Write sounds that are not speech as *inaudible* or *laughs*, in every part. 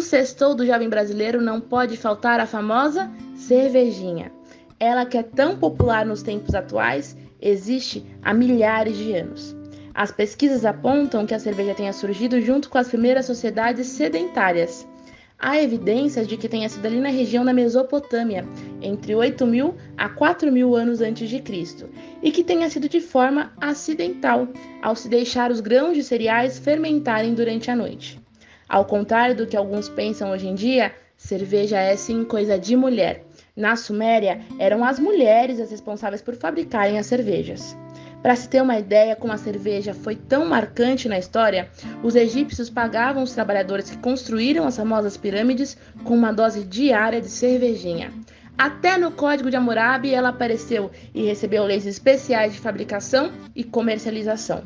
No sextou do jovem brasileiro não pode faltar a famosa cervejinha. Ela que é tão popular nos tempos atuais, existe há milhares de anos. As pesquisas apontam que a cerveja tenha surgido junto com as primeiras sociedades sedentárias. Há evidências de que tenha sido ali na região da Mesopotâmia, entre 8 mil a 4 mil anos antes de Cristo, e que tenha sido de forma acidental, ao se deixar os grãos de cereais fermentarem durante a noite. Ao contrário do que alguns pensam hoje em dia, cerveja é sim coisa de mulher. Na Suméria, eram as mulheres as responsáveis por fabricarem as cervejas. Para se ter uma ideia como a cerveja foi tão marcante na história, os egípcios pagavam os trabalhadores que construíram as famosas pirâmides com uma dose diária de cervejinha. Até no Código de Hammurabi ela apareceu e recebeu leis especiais de fabricação e comercialização.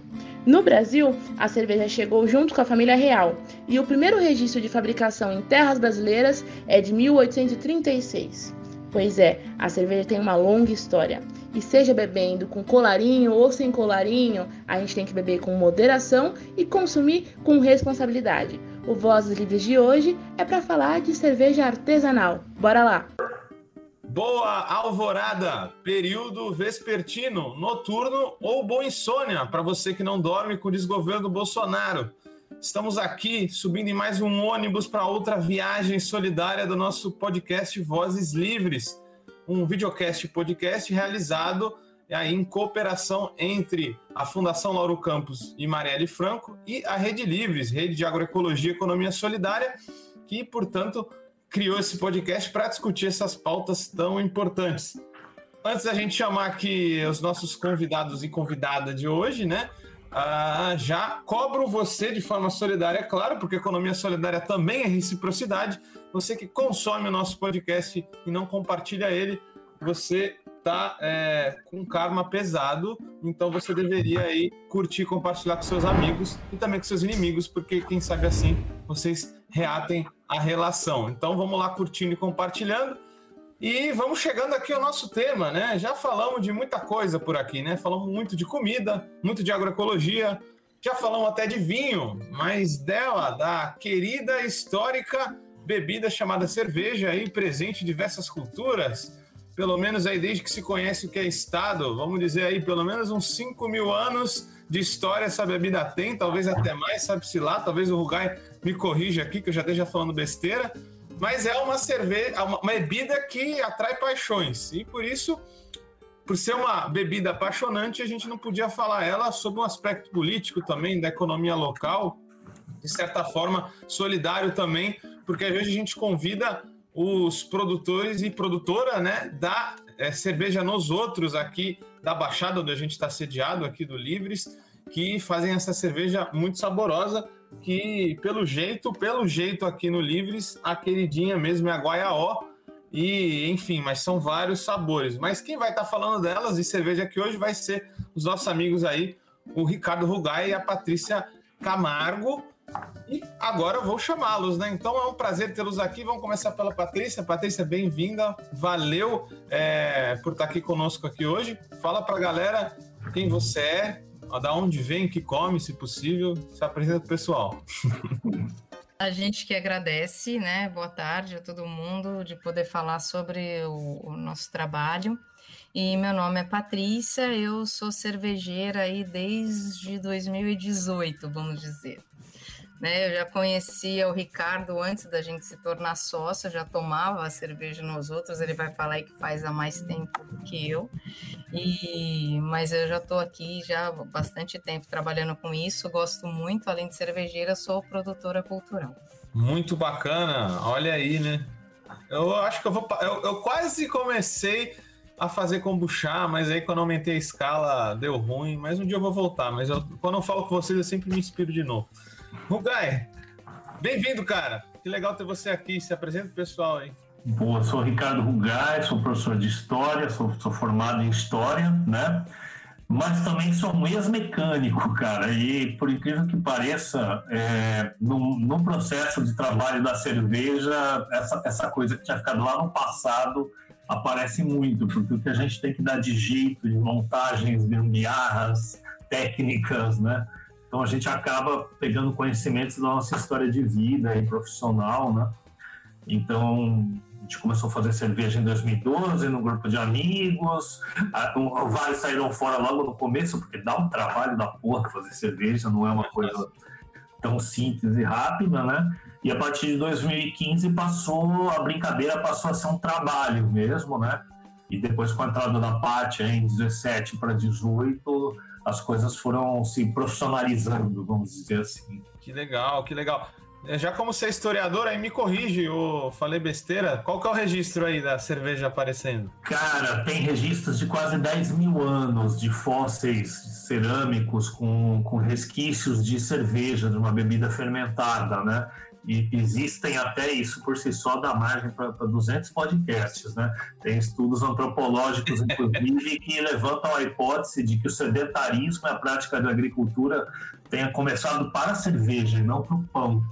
No Brasil, a cerveja chegou junto com a família real e o primeiro registro de fabricação em terras brasileiras é de 1836. Pois é, a cerveja tem uma longa história. E seja bebendo com colarinho ou sem colarinho, a gente tem que beber com moderação e consumir com responsabilidade. O Vozes Livres de hoje é para falar de cerveja artesanal. Bora lá! Boa alvorada, período vespertino, noturno ou boa insônia para você que não dorme com o desgoverno Bolsonaro. Estamos aqui subindo em mais um ônibus para outra viagem solidária do nosso podcast Vozes Livres, um videocast podcast realizado aí em cooperação entre a Fundação Lauro Campos e Marielle Franco e a Rede Livres, Rede de Agroecologia e Economia Solidária, que, portanto, criou esse podcast para discutir essas pautas tão importantes. Antes da gente chamar aqui os nossos convidados e convidada de hoje, né? Ah, já cobro você de forma solidária, claro, porque economia solidária também é reciprocidade. Você que consome o nosso podcast e não compartilha ele, você tá é, com karma pesado, então você deveria aí curtir, compartilhar com seus amigos e também com seus inimigos, porque quem sabe assim vocês reatem a relação. Então vamos lá curtindo e compartilhando. E vamos chegando aqui ao nosso tema, né? Já falamos de muita coisa por aqui, né? Falamos muito de comida, muito de agroecologia, já falamos até de vinho, mas dela, da querida histórica bebida chamada cerveja aí, presente em diversas culturas, pelo menos aí desde que se conhece o que é Estado, vamos dizer aí, pelo menos uns 5 mil anos de história essa bebida tem, talvez até mais, sabe-se lá, talvez o Rugai me corrija aqui, que eu já esteja falando besteira, mas é uma cerveja, uma bebida que atrai paixões. E por isso, por ser uma bebida apaixonante, a gente não podia falar ela sobre um aspecto político também, da economia local, de certa forma solidário também, porque hoje a gente convida os produtores e produtora né, da é, cerveja nos outros aqui da Baixada, onde a gente está sediado aqui do Livres, que fazem essa cerveja muito saborosa que pelo jeito, pelo jeito aqui no Livres, a queridinha mesmo é a Guaiaó. E, enfim, mas são vários sabores. Mas quem vai estar tá falando delas e cerveja aqui hoje vai ser os nossos amigos aí, o Ricardo Rugai e a Patrícia Camargo. E agora eu vou chamá-los, né? Então é um prazer tê-los aqui. Vamos começar pela Patrícia. Patrícia, bem-vinda. Valeu é, por estar aqui conosco aqui hoje. Fala para a galera quem você é, da onde vem, que come, se possível. Se apresenta pro pessoal. *laughs* A gente que agradece, né? Boa tarde a todo mundo de poder falar sobre o, o nosso trabalho. E meu nome é Patrícia, eu sou cervejeira aí desde 2018, vamos dizer. Né, eu já conhecia o Ricardo antes da gente se tornar sócio, já tomava a cerveja nos outros, ele vai falar que faz há mais tempo que eu. E mas eu já estou aqui já há bastante tempo trabalhando com isso, gosto muito, além de cervejeira, sou produtora cultural. Muito bacana, olha aí, né? Eu acho que eu vou eu, eu quase comecei a fazer kombucha, mas aí quando aumentei a escala deu ruim, mas um dia eu vou voltar, mas eu, quando eu falo com vocês eu sempre me inspiro de novo. Rugai, bem-vindo, cara. Que legal ter você aqui. Se apresenta pro pessoal aí. Boa, sou Ricardo Rugai, sou professor de História, sou, sou formado em História, né? Mas também sou um ex-mecânico, cara. E, por incrível que pareça, é, no, no, processo de trabalho da cerveja, essa, essa coisa que tinha ficado lá no passado aparece muito, porque o que a gente tem que dar de jeito, de montagens, gambiarras, técnicas, né? Então a gente acaba pegando conhecimentos da nossa história de vida e profissional, né? Então a gente começou a fazer cerveja em 2012 no grupo de amigos. Vários saíram fora logo no começo, porque dá um trabalho da porra fazer cerveja, não é uma coisa tão simples e rápida, né? E a partir de 2015 passou, a brincadeira passou a ser um trabalho mesmo, né? E depois com a entrada da Paty em 17 para 18, as coisas foram se profissionalizando, vamos dizer assim. Que legal, que legal. É, já como você é historiador, aí me corrige, eu falei besteira. Qual que é o registro aí da cerveja aparecendo? Cara, tem registros de quase 10 mil anos de fósseis cerâmicos com, com resquícios de cerveja, de uma bebida fermentada, né? E existem até isso por si só dá margem para 200 podcasts, né? Tem estudos antropológicos, inclusive, *laughs* que levantam a hipótese de que o sedentarismo e a prática da agricultura tenha começado para a cerveja e não para o pão.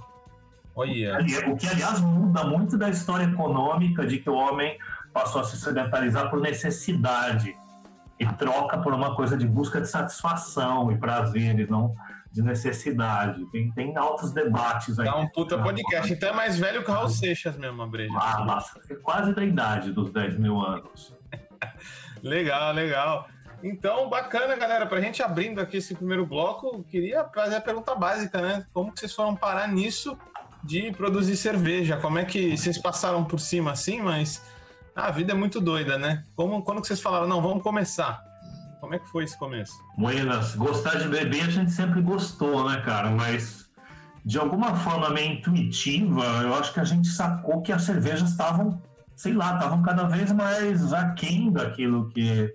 Oh, yeah. O que, aliás, muda muito da história econômica de que o homem passou a se sedentarizar por necessidade e troca por uma coisa de busca de satisfação e prazer e não de necessidade. Tem, tem altos debates aí. Dá um puta podcast. Então é mais velho que o Raul Seixas mesmo, a breja. Ah, nossa, é quase da idade dos 10 mil anos. *laughs* legal, legal. Então, bacana, galera. Pra gente abrindo aqui esse primeiro bloco, queria fazer a pergunta básica, né? Como que vocês foram parar nisso de produzir cerveja? Como é que vocês passaram por cima assim, mas a vida é muito doida, né? Como, quando que vocês falaram, não, vamos começar? Como é que foi esse começo? Buenas, gostar de beber a gente sempre gostou, né, cara? Mas de alguma forma meio intuitiva, eu acho que a gente sacou que as cervejas estavam, sei lá, estavam cada vez mais aquém daquilo que,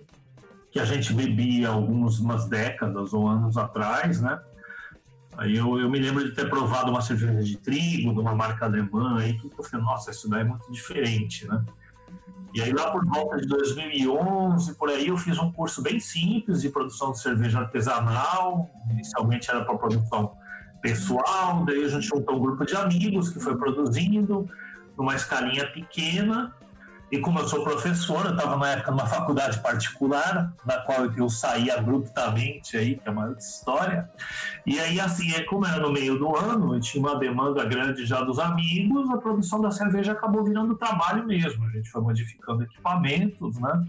que a gente bebia algumas umas décadas ou anos atrás, né? Aí eu, eu me lembro de ter provado uma cerveja de trigo, de uma marca alemã, aí que eu falei, nossa, isso daí é muito diferente, né? E aí lá por volta de 2011, por aí, eu fiz um curso bem simples de produção de cerveja artesanal. Inicialmente era para produção pessoal, daí a gente juntou um grupo de amigos que foi produzindo numa escalinha pequena. E como eu sou professor, eu estava na época numa faculdade particular, na qual eu saí abruptamente aí, que é uma outra história. E aí, assim, é como era no meio do ano, tinha uma demanda grande já dos amigos, a produção da cerveja acabou virando trabalho mesmo. A gente foi modificando equipamentos, né?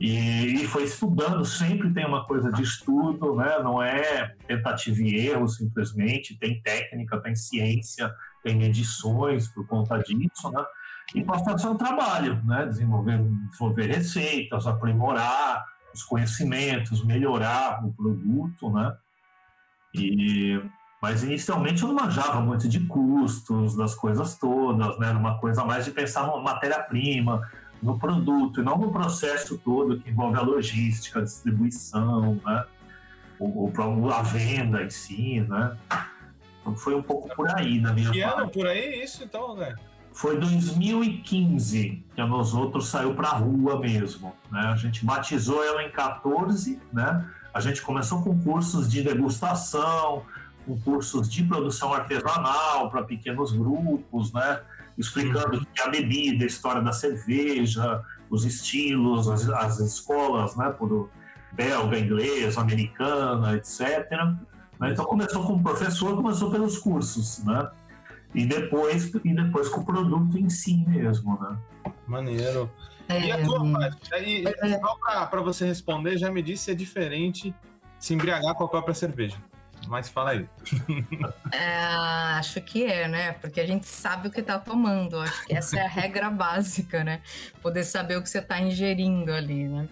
E, foi estudando, sempre tem uma coisa de estudo, né? não é tentativa e erro simplesmente, tem técnica, tem ciência, tem medições por conta disso, né? E passar um trabalho, né? desenvolver, desenvolver receitas, aprimorar os conhecimentos, melhorar o produto, né? E, mas inicialmente eu não manjava muito de custos, das coisas todas, né? Uma coisa mais de pensar na matéria-prima, no produto, e não no processo todo que envolve a logística, a distribuição, né? O, o, a venda em si, né? Então foi um pouco por aí na minha Que ano por aí isso então, né? Foi 2015 que a Nós Outros saiu para a rua mesmo. Né? A gente batizou ela em 14, né? A gente começou com cursos de degustação, com cursos de produção artesanal para pequenos grupos, né? Explicando uhum. a bebida, a história da cerveja, os estilos, as, as escolas, né? Por belga, inglês, americana, etc. Né? Então começou como professor, começou pelos cursos, né? E depois, e depois com o produto em si mesmo, né? Maneiro. É, e a tua parte? Aí, é, só para você responder, já me disse se é diferente se embriagar com a própria cerveja. Mas fala aí. É, acho que é, né? Porque a gente sabe o que está tomando. Acho que essa é a regra *laughs* básica, né? Poder saber o que você está ingerindo ali, né?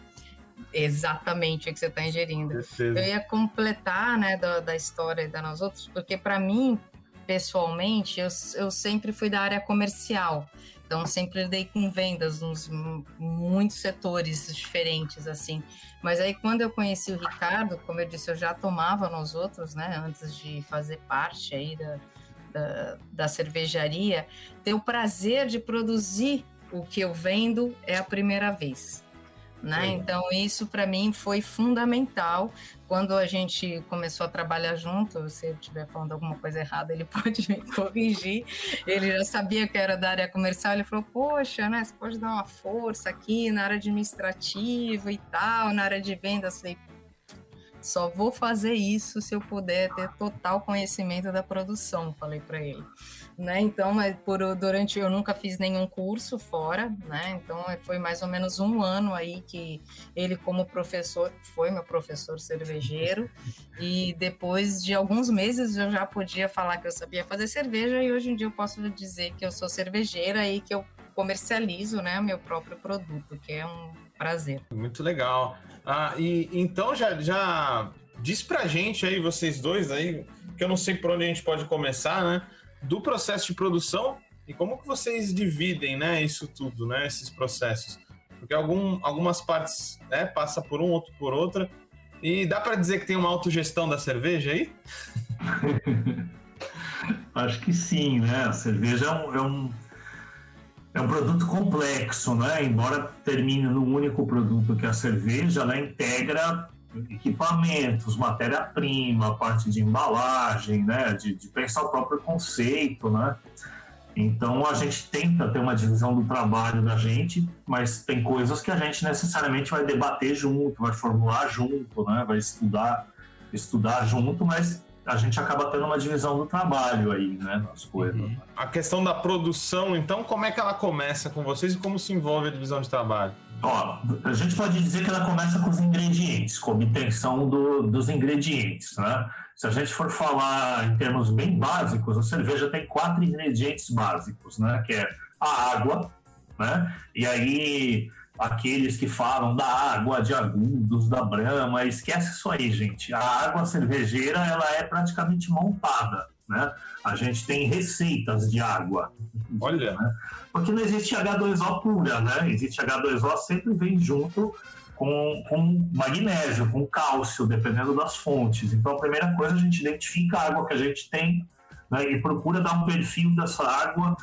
Exatamente o que você está ingerindo. Eu ia completar, né, da, da história da nós outros, porque para mim pessoalmente, eu, eu sempre fui da área comercial. Então, sempre lidei com vendas nos muitos setores diferentes, assim. Mas aí, quando eu conheci o Ricardo, como eu disse, eu já tomava nos outros, né? Antes de fazer parte aí da, da, da cervejaria. Ter o prazer de produzir o que eu vendo é a primeira vez. Né? Então, isso para mim foi fundamental. Quando a gente começou a trabalhar junto, se eu estiver falando alguma coisa errada, ele *laughs* pode me corrigir. Ele já sabia que era da área comercial, ele falou: Poxa, né, você pode dar uma força aqui na área administrativa e tal, na área de vendas. Eu falei, só vou fazer isso se eu puder ter total conhecimento da produção, falei para ele. Né? Então, por durante eu nunca fiz nenhum curso fora, né? Então foi mais ou menos um ano aí que ele como professor foi meu professor cervejeiro e depois de alguns meses eu já podia falar que eu sabia fazer cerveja e hoje em dia eu posso dizer que eu sou cervejeira e que eu comercializo, né, meu próprio produto, que é um prazer. Muito legal. Ah, e então já, já diz pra gente aí, vocês dois aí, que eu não sei por onde a gente pode começar, né? Do processo de produção e como que vocês dividem, né, isso tudo, né, esses processos. Porque algum, algumas partes, né, passa por um, outro por outra. E dá para dizer que tem uma autogestão da cerveja aí? *laughs* Acho que sim, né? A cerveja é um, é um é um produto complexo, né? Embora termine num único produto que é a cerveja, ela integra equipamentos, matéria-prima, parte de embalagem, né? De, de, pensar o próprio conceito, né? Então a gente tenta ter uma divisão do trabalho da gente, mas tem coisas que a gente necessariamente vai debater junto, vai formular junto, né? Vai estudar, estudar junto, mas a gente acaba tendo uma divisão do trabalho aí, né, nas coisas. Uhum. A questão da produção, então, como é que ela começa com vocês e como se envolve a divisão de trabalho? Ó, a gente pode dizer que ela começa com os ingredientes, com a obtenção do, dos ingredientes, né? Se a gente for falar em termos bem básicos, a cerveja tem quatro ingredientes básicos, né? Que é a água, né? E aí aqueles que falam da água de agudos, da brama, esquece isso aí, gente. A água cervejeira, ela é praticamente montada, né? A gente tem receitas de água. Olha. Né? Porque não existe H2O pura, né? Existe H2O sempre vem junto com, com magnésio, com cálcio, dependendo das fontes. Então, a primeira coisa, a gente identifica a água que a gente tem né, e procura dar um perfil dessa água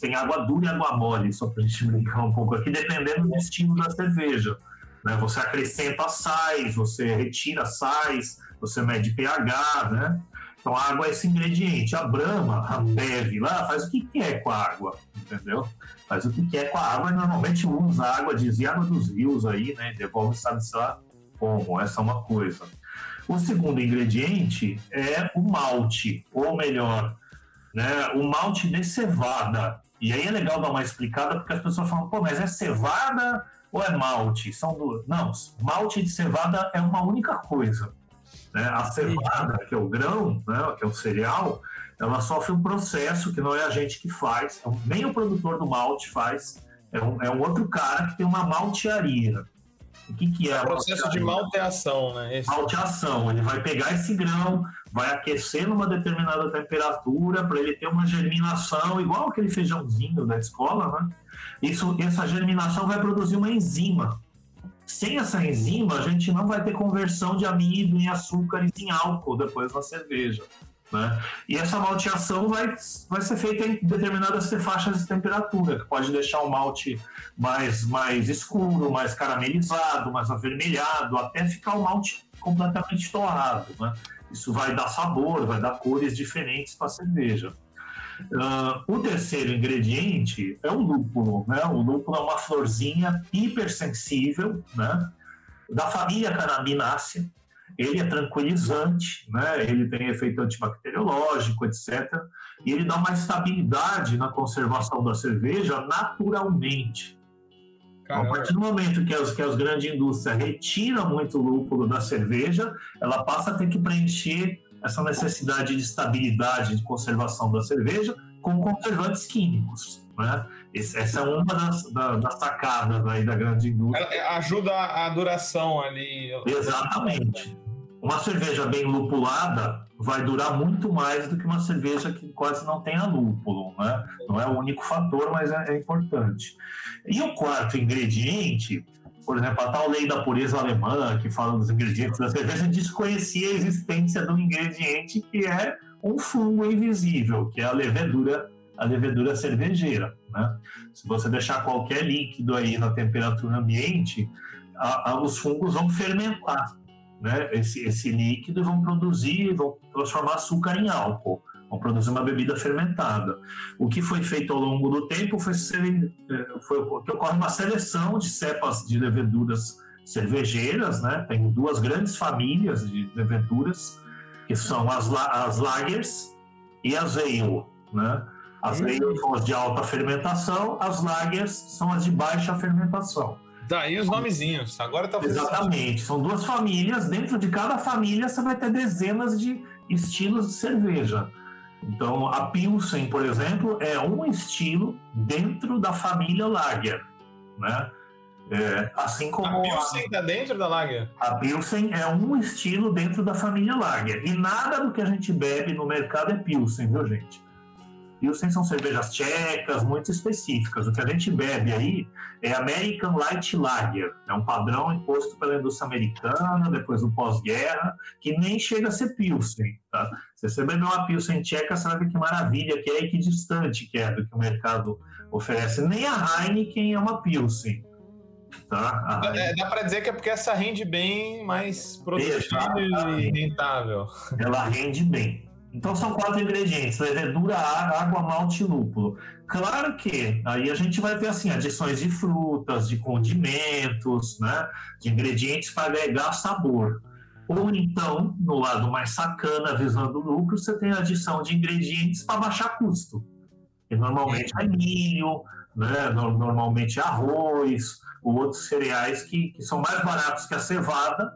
tem água dura e água mole, só para a gente brincar um pouco aqui, dependendo do estilo da cerveja. Né? Você acrescenta sais, você retira sais, você mede pH, né? Então a água é esse ingrediente. A Brahma, a Bev lá, faz o que quer com a água, entendeu? Faz o que quer com a água e normalmente usa a água, dizia água dos rios aí, né? Devolve sabe-se lá como. Essa é uma coisa. O segundo ingrediente é o malte, ou melhor, né, o malte de cevada. E aí é legal dar uma explicada, porque as pessoas falam, pô, mas é cevada ou é malte? São duas. Não, malte de cevada é uma única coisa. Né? A cevada, que é o grão, né, que é o cereal, ela sofre um processo que não é a gente que faz, então, nem o produtor do malte faz, é um, é um outro cara que tem uma maltearia. O que, que é? O processo de malteação, né? Esse... Malteação. Ele vai pegar esse grão, vai aquecer numa determinada temperatura para ele ter uma germinação, igual aquele feijãozinho da escola, né? Isso, essa germinação vai produzir uma enzima. Sem essa enzima, a gente não vai ter conversão de amido em açúcares em álcool depois na cerveja. Né? E essa malteação vai, vai ser feita em determinadas faixas de temperatura, que pode deixar o malte mais, mais escuro, mais caramelizado, mais avermelhado, até ficar o malte completamente torrado. Né? Isso vai dar sabor, vai dar cores diferentes para a cerveja. Uh, o terceiro ingrediente é o lúpulo. Né? O lúpulo é uma florzinha hipersensível né? da família Cannabinácea ele é tranquilizante, né? ele tem efeito antibacteriológico, etc. E ele dá uma estabilidade na conservação da cerveja naturalmente. Caramba. A partir do momento que as, que as grandes indústrias retiram muito lúpulo da cerveja, ela passa a ter que preencher essa necessidade de estabilidade de conservação da cerveja com conservantes químicos. Né? Essa é uma das, das sacadas aí da grande indústria. Ela ajuda a duração ali. Exatamente. Uma cerveja bem lupulada vai durar muito mais do que uma cerveja que quase não tenha lúpulo, né? Não é o único fator, mas é, é importante. E o quarto ingrediente, por exemplo, a tal lei da pureza alemã, que fala dos ingredientes da cerveja, desconhecia a existência de um ingrediente que é um fungo invisível, que é a levedura, a levedura cervejeira. Né? Se você deixar qualquer líquido aí na temperatura ambiente, a, a, os fungos vão fermentar né, esse, esse líquido e vão produzir, vão transformar açúcar em álcool, vão produzir uma bebida fermentada. O que foi feito ao longo do tempo foi, ser, eh, foi que ocorre uma seleção de cepas de leveduras cervejeiras, né? Tem duas grandes famílias de leveduras, que são as, as lagers e as ale, né? As ale são as de alta fermentação, as lagers são as de baixa fermentação. Daí os nomezinhos, agora tá Exatamente, são duas famílias, dentro de cada família você vai ter dezenas de estilos de cerveja. Então, a Pilsen, por exemplo, é um estilo dentro da família Lager, né? É, assim como a Pilsen está dentro da Lager. A Pilsen é um estilo dentro da família Lager. E nada do que a gente bebe no mercado é Pilsen, viu, gente? Pilsen são cervejas tchecas muito específicas. O que a gente bebe aí é American Light Lager. É um padrão imposto pela indústria americana depois do pós-guerra, que nem chega a ser Pilsen. Tá? Se você beber uma Pilsen tcheca, ver que maravilha que é e que distante que é do que o mercado oferece. Nem a Heineken é uma Pilsen. Tá? É, dá para dizer que é porque essa rende bem mais produtiva e rentável. Ela rende bem. Então são quatro ingredientes: levedura, água, malte e lúpulo. Claro que aí a gente vai ter assim adições de frutas, de condimentos, né, de ingredientes para agregar sabor. Ou então, no lado mais sacana, visando lucro, você tem a adição de ingredientes para baixar custo. E normalmente é milho, né, normalmente arroz, ou outros cereais que, que são mais baratos que a cevada,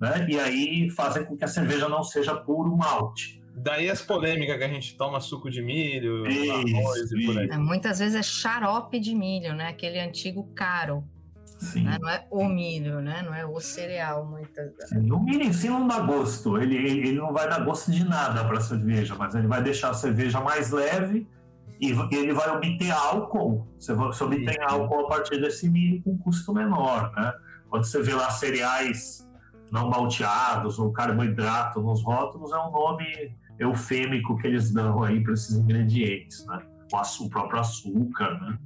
né? E aí fazem com que a cerveja não seja puro malte. Daí as polêmicas que a gente toma suco de milho, isso, arroz e por aí. É, muitas vezes é xarope de milho, né? Aquele antigo caro. Né? Não é o milho, né? Não é o cereal, muitas vezes. O milho em si não dá gosto. Ele, ele não vai dar gosto de nada para a cerveja, mas ele vai deixar a cerveja mais leve e ele vai obter álcool. Você, você obtém álcool a partir desse milho com custo menor, né? Quando você vê lá cereais não malteados ou carboidrato nos rótulos, é um nome eufêmico que eles dão aí para esses ingredientes, né? O, o próprio açúcar, né?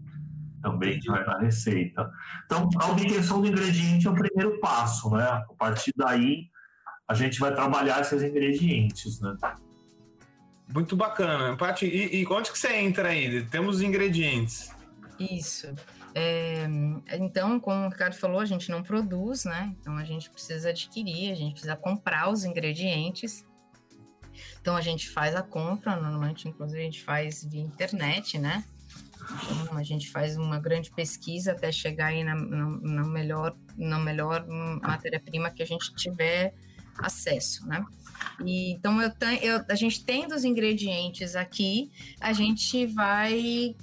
Também que vai na receita. Então, a obtenção do ingrediente é o primeiro passo, né? A partir daí, a gente vai trabalhar esses ingredientes, né? Muito bacana. Paty, e, e onde que você entra aí? Temos ingredientes. Isso. É, então, como o Ricardo falou, a gente não produz, né? Então a gente precisa adquirir, a gente precisa comprar os ingredientes. Então a gente faz a compra, normalmente, inclusive, a gente faz via internet, né? Então, a gente faz uma grande pesquisa até chegar aí na, na, na melhor, na melhor matéria-prima que a gente tiver acesso, né? E, então, eu, eu, a gente tendo os ingredientes aqui, a gente vai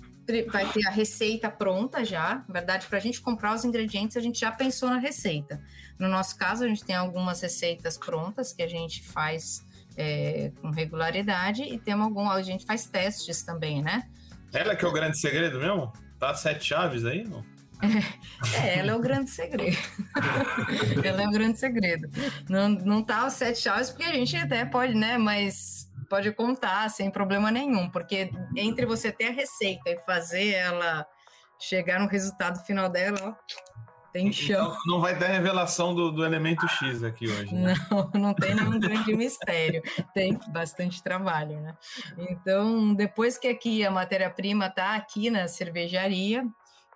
vai ter a receita pronta já. Na verdade, para a gente comprar os ingredientes, a gente já pensou na receita. No nosso caso, a gente tem algumas receitas prontas que a gente faz é, com regularidade e temos algum, a gente faz testes também, né? Ela que é o grande segredo mesmo? Tá sete chaves aí, não? *laughs* É, ela é o grande segredo. *laughs* ela é o grande segredo. Não, não tá os sete chaves, porque a gente até pode, né? Mas pode contar sem problema nenhum, porque entre você ter a receita e fazer ela chegar no resultado final dela, ó, tem então, chão. Então, não vai ter revelação do, do elemento X aqui hoje. Né? Não, *laughs* não tem nenhum grande mistério. Tem bastante trabalho, né? Então, depois que aqui a matéria-prima está aqui na cervejaria,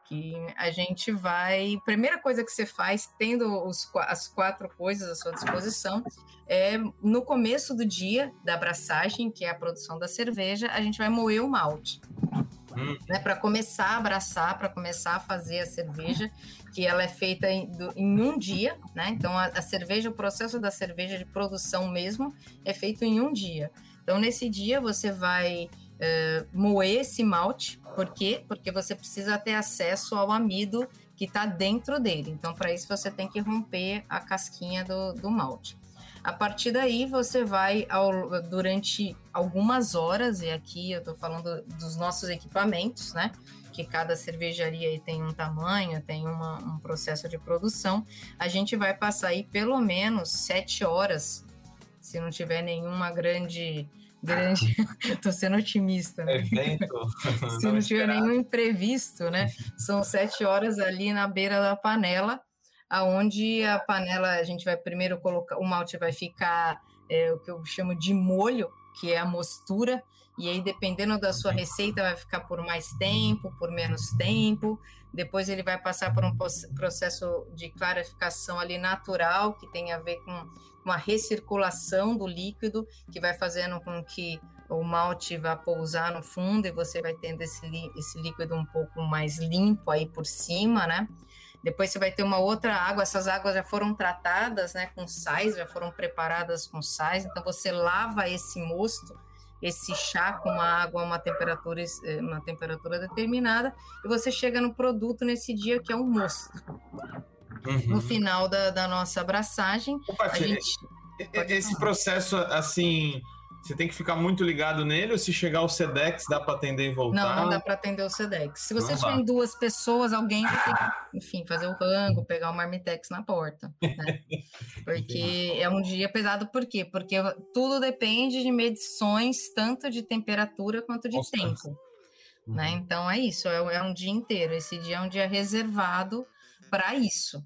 que a gente vai. Primeira coisa que você faz, tendo os, as quatro coisas à sua disposição, é no começo do dia da abraçagem, que é a produção da cerveja, a gente vai moer o malte. Hum. Né, para começar a abraçar, para começar a fazer a cerveja, que ela é feita em, do, em um dia, né? Então a, a cerveja, o processo da cerveja de produção mesmo é feito em um dia. Então nesse dia você vai uh, moer esse malte. Por quê? Porque você precisa ter acesso ao amido que está dentro dele. Então, para isso, você tem que romper a casquinha do, do malte. A partir daí, você vai, ao, durante algumas horas, e aqui eu estou falando dos nossos equipamentos, né? Que cada cervejaria tem um tamanho, tem uma, um processo de produção. A gente vai passar aí pelo menos sete horas, se não tiver nenhuma grande grande. *laughs* Tô sendo otimista, né? Evento. *laughs* Se não, não tiver nenhum imprevisto, né? São sete horas ali na beira da panela, aonde a panela a gente vai primeiro colocar, o malte vai ficar é, o que eu chamo de molho, que é a mostura, e aí dependendo da sua receita vai ficar por mais tempo, por menos tempo. Depois ele vai passar por um processo de clarificação ali natural que tem a ver com uma recirculação do líquido que vai fazendo com que o malte vá pousar no fundo e você vai tendo esse, esse líquido um pouco mais limpo aí por cima, né? Depois você vai ter uma outra água, essas águas já foram tratadas, né, com sais, já foram preparadas com sais, então você lava esse mosto esse chá com uma água a uma temperatura, eh, uma temperatura determinada, e você chega no produto nesse dia que é um mosto. Uhum. No final da, da nossa abraçagem, Opa, a gente... Esse processo, assim, você tem que ficar muito ligado nele ou se chegar o SEDEX dá para atender e voltar? Não, não dá para atender o SEDEX. Se você tiver duas pessoas, alguém vai ter que, enfim, fazer o rango, pegar o Marmitex na porta, né? *laughs* Porque é um dia pesado, por quê? Porque tudo depende de medições tanto de temperatura quanto de tempo. Né? Uhum. Então é isso, é, é um dia inteiro. Esse dia é um dia reservado para isso.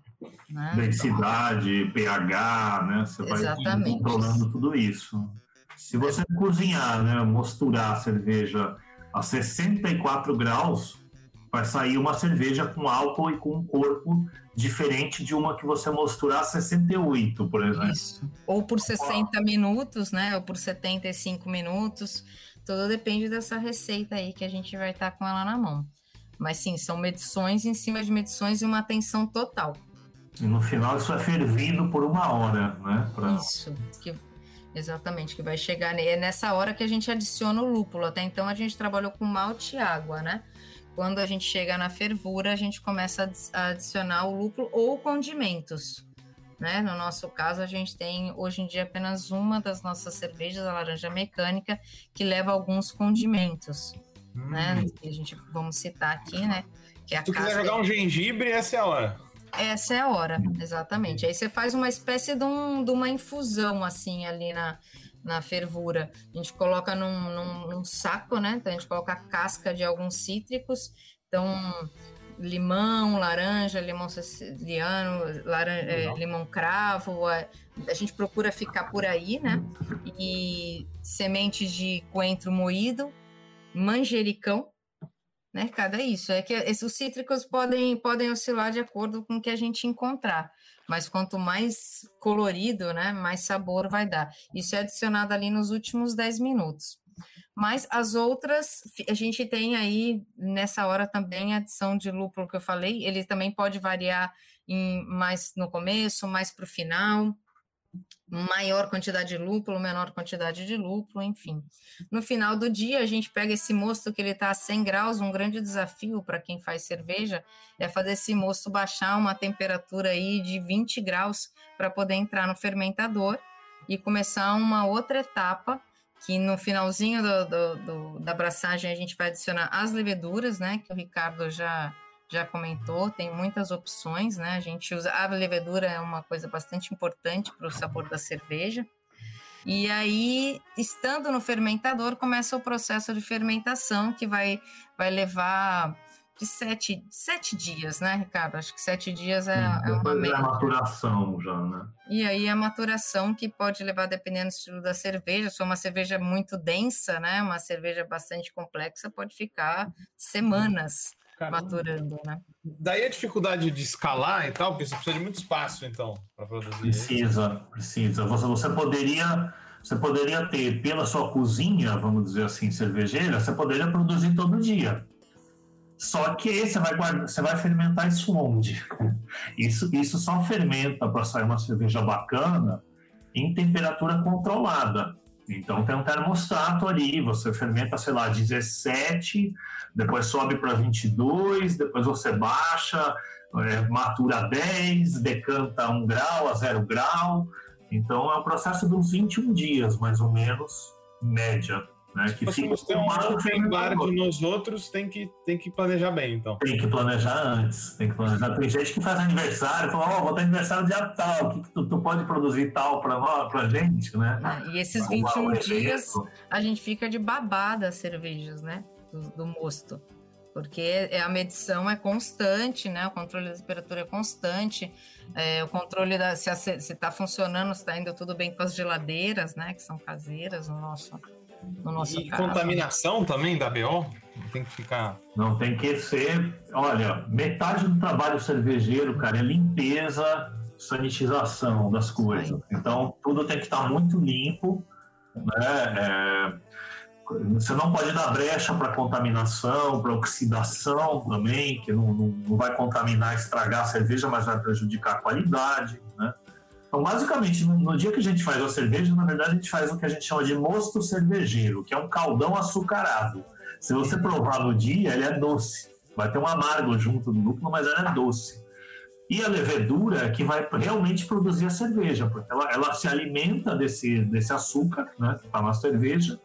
Né? Densidade, pH, né? Você Exatamente. vai controlando tudo isso. Se você cozinhar, né, mosturar a cerveja a 64 graus, vai sair uma cerveja com álcool e com um corpo diferente de uma que você mosturar a 68, por exemplo. Isso. Ou por 60 minutos, né? Ou por 75 minutos. Tudo depende dessa receita aí que a gente vai estar tá com ela na mão. Mas sim, são medições em cima de medições e uma atenção total. E no final isso é fervido por uma hora, né? Pra... Isso. Que Exatamente, que vai chegar. É nessa hora que a gente adiciona o lúpulo. Até então a gente trabalhou com malte e água, né? Quando a gente chega na fervura, a gente começa a adicionar o lúpulo ou condimentos. Né? No nosso caso, a gente tem hoje em dia apenas uma das nossas cervejas, a laranja mecânica, que leva alguns condimentos. Hum. Né? Que a gente vamos citar aqui, né? Que é Se tu quiser jogar um gengibre, essa é a hora. Essa é a hora, exatamente. Aí você faz uma espécie de, um, de uma infusão, assim, ali na, na fervura. A gente coloca num, num, num, saco, né? Então a gente coloca a casca de alguns cítricos. Então, limão, laranja, limão siciliano, laranja, é, limão cravo. A, a, gente procura ficar por aí, né? E sementes de coentro moído, manjericão, né? Cada isso. É que os cítricos podem, podem oscilar de acordo com o que a gente encontrar. Mas quanto mais colorido, né, mais sabor vai dar. Isso é adicionado ali nos últimos 10 minutos. Mas as outras, a gente tem aí nessa hora também a adição de lúpulo que eu falei, ele também pode variar em mais no começo, mais para o final maior quantidade de lúpulo, menor quantidade de lúpulo, enfim. No final do dia, a gente pega esse mosto que ele está a 100 graus, um grande desafio para quem faz cerveja é fazer esse mosto baixar uma temperatura aí de 20 graus para poder entrar no fermentador e começar uma outra etapa que no finalzinho do, do, do, da abraçagem a gente vai adicionar as leveduras, né, que o Ricardo já já comentou, tem muitas opções, né? A gente usa a levedura é uma coisa bastante importante para o sabor da cerveja. E aí, estando no fermentador, começa o processo de fermentação que vai, vai levar de sete, sete dias, né, Ricardo? Acho que sete dias é, é uma média. a maturação já, né? E aí a maturação que pode levar, dependendo do estilo da cerveja, se for uma cerveja muito densa, né, uma cerveja bastante complexa, pode ficar semanas Caramba. maturando, né? Daí a dificuldade de escalar e tal, porque você precisa de muito espaço, então, para produzir. Precisa, precisa. Você, você poderia. Você poderia ter, pela sua cozinha, vamos dizer assim, cervejeira, você poderia produzir todo dia. Só que você vai, guardar, você vai fermentar isso onde? *laughs* Isso, isso só fermenta para sair uma cerveja bacana em temperatura controlada. Então tem um termostato ali, você fermenta, sei lá, 17, depois sobe para 22, depois você baixa, é, matura 10, decanta 1 grau a 0 grau. Então é um processo de uns 21 dias, mais ou menos, média. Né, que Se você tem um open bar de nos outros, tem que, tem que planejar bem, então. Tem que planejar antes. Tem que planejar. Tem gente que faz aniversário, fala, ó, oh, vou ter aniversário dia tal, o que, que tu, tu, pode produzir tal para nós, pra gente, né? Ah, e esses 21 dias a gente fica de babada as cervejas, né? Do, do mosto. Porque é, a medição é constante, né? O controle da temperatura é constante. É, o controle da se está funcionando, se está indo tudo bem com as geladeiras, né? Que são caseiras no nosso no nosso e caso. contaminação também da BO? Tem que ficar. Não tem que ser. Olha, metade do trabalho cervejeiro, cara, é limpeza, sanitização das coisas. Então, tudo tem que estar muito limpo, né? É, você não pode dar brecha para contaminação, para oxidação também, que não, não, não, vai contaminar, estragar a cerveja, mas vai prejudicar a qualidade. Né? Então, basicamente, no, no, dia que a gente faz a cerveja, na verdade, a gente faz o que a gente chama de mosto cervejeiro, que é um caldão açucarado. Se você provar no dia, ele é doce. Vai ter um amargo junto do lúpulo, mas ele é doce. E a levedura é que vai realmente produzir a cerveja, porque ela, ela se alimenta desse, desse açúcar, né, que está na cerveja,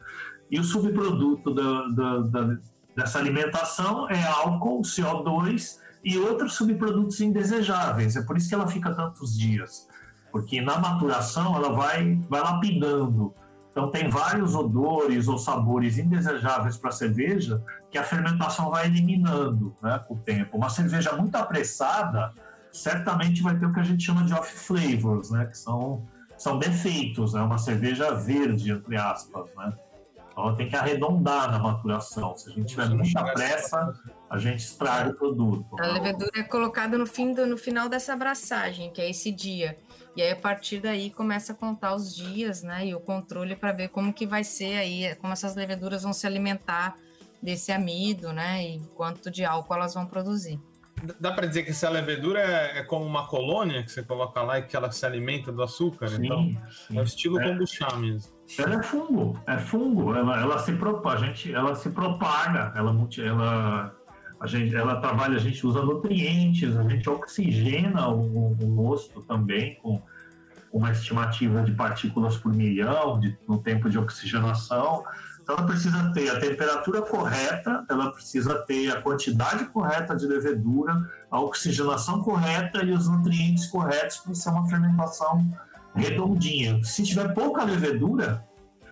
e o subproduto da, da, da, dessa alimentação é álcool, CO2 e outros subprodutos indesejáveis. É por isso que ela fica tantos dias, porque na maturação ela vai, vai lapidando. Então tem vários odores ou sabores indesejáveis para a cerveja que a fermentação vai eliminando né, com o tempo. Uma cerveja muito apressada certamente vai ter o que a gente chama de off flavors, né, que são, são defeitos. É né, uma cerveja verde, entre aspas, né? Então ela tem que arredondar na maturação. Se a gente tiver muita pressa, a gente estraga o produto. A levedura é colocada no, fim do, no final dessa abraçagem, que é esse dia. E aí, a partir daí, começa a contar os dias, né? E o controle para ver como que vai ser aí, como essas leveduras vão se alimentar desse amido, né? E quanto de álcool elas vão produzir. Dá para dizer que essa levedura é, é, como uma colônia que você coloca lá e que ela se alimenta do açúcar? Sim, então, sim. é o estilo é. kombucha mesmo. Ela é fungo, é fungo. Ela, ela se propaga, a gente, ela se propaga. Ela, ela, a gente, ela trabalha, a gente usa nutrientes, a gente oxigena o, o também com uma estimativa de partículas por milhão de, no tempo de oxigenação. Então, ela precisa ter a temperatura correta, ela precisa ter a quantidade correta de levedura, a oxigenação correta e os nutrientes corretos para ser uma fermentação redondinha. Se tiver pouca levedura,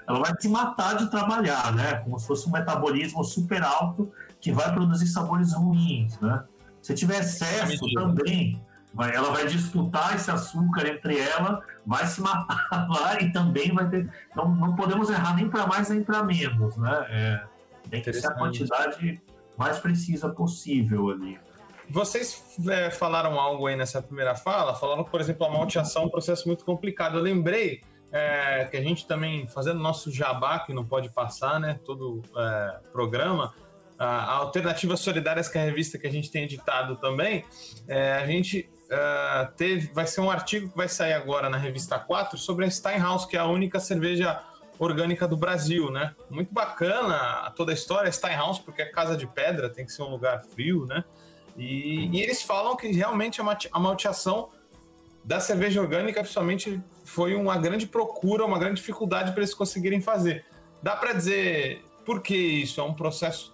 ela vai se matar de trabalhar, né? Como se fosse um metabolismo super alto que vai produzir sabores ruins, né? Se tiver excesso também, vai, ela vai disputar esse açúcar entre ela, vai se matar *laughs* lá e também vai ter. Então não podemos errar nem para mais nem para menos, né? É, tem que ser a quantidade mais precisa possível ali. Vocês é, falaram algo aí nessa primeira fala, falaram, por exemplo, a malteação é um processo muito complicado. Eu lembrei é, que a gente também, fazendo nosso jabá, que não pode passar, né? Todo é, programa, a Alternativas Solidárias, que é a revista que a gente tem editado também, é, a gente uh, teve, vai ser um artigo que vai sair agora na revista 4 sobre a Steinhaus, que é a única cerveja orgânica do Brasil, né? Muito bacana toda a história, Steinhaus, porque é casa de pedra, tem que ser um lugar frio, né? E, e eles falam que realmente a malteação da cerveja orgânica, principalmente, foi uma grande procura, uma grande dificuldade para eles conseguirem fazer. Dá para dizer por que isso? É um processo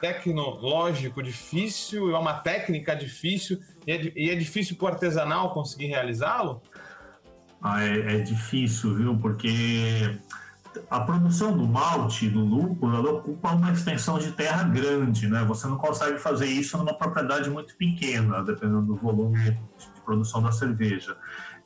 tecnológico difícil, é uma técnica difícil e é, e é difícil para o artesanal conseguir realizá-lo? Ah, é, é, difícil, viu? Porque a produção do malte, do lúpulo, ela ocupa uma extensão de terra grande, né? Você não consegue fazer isso numa propriedade muito pequena, dependendo do volume de produção da cerveja.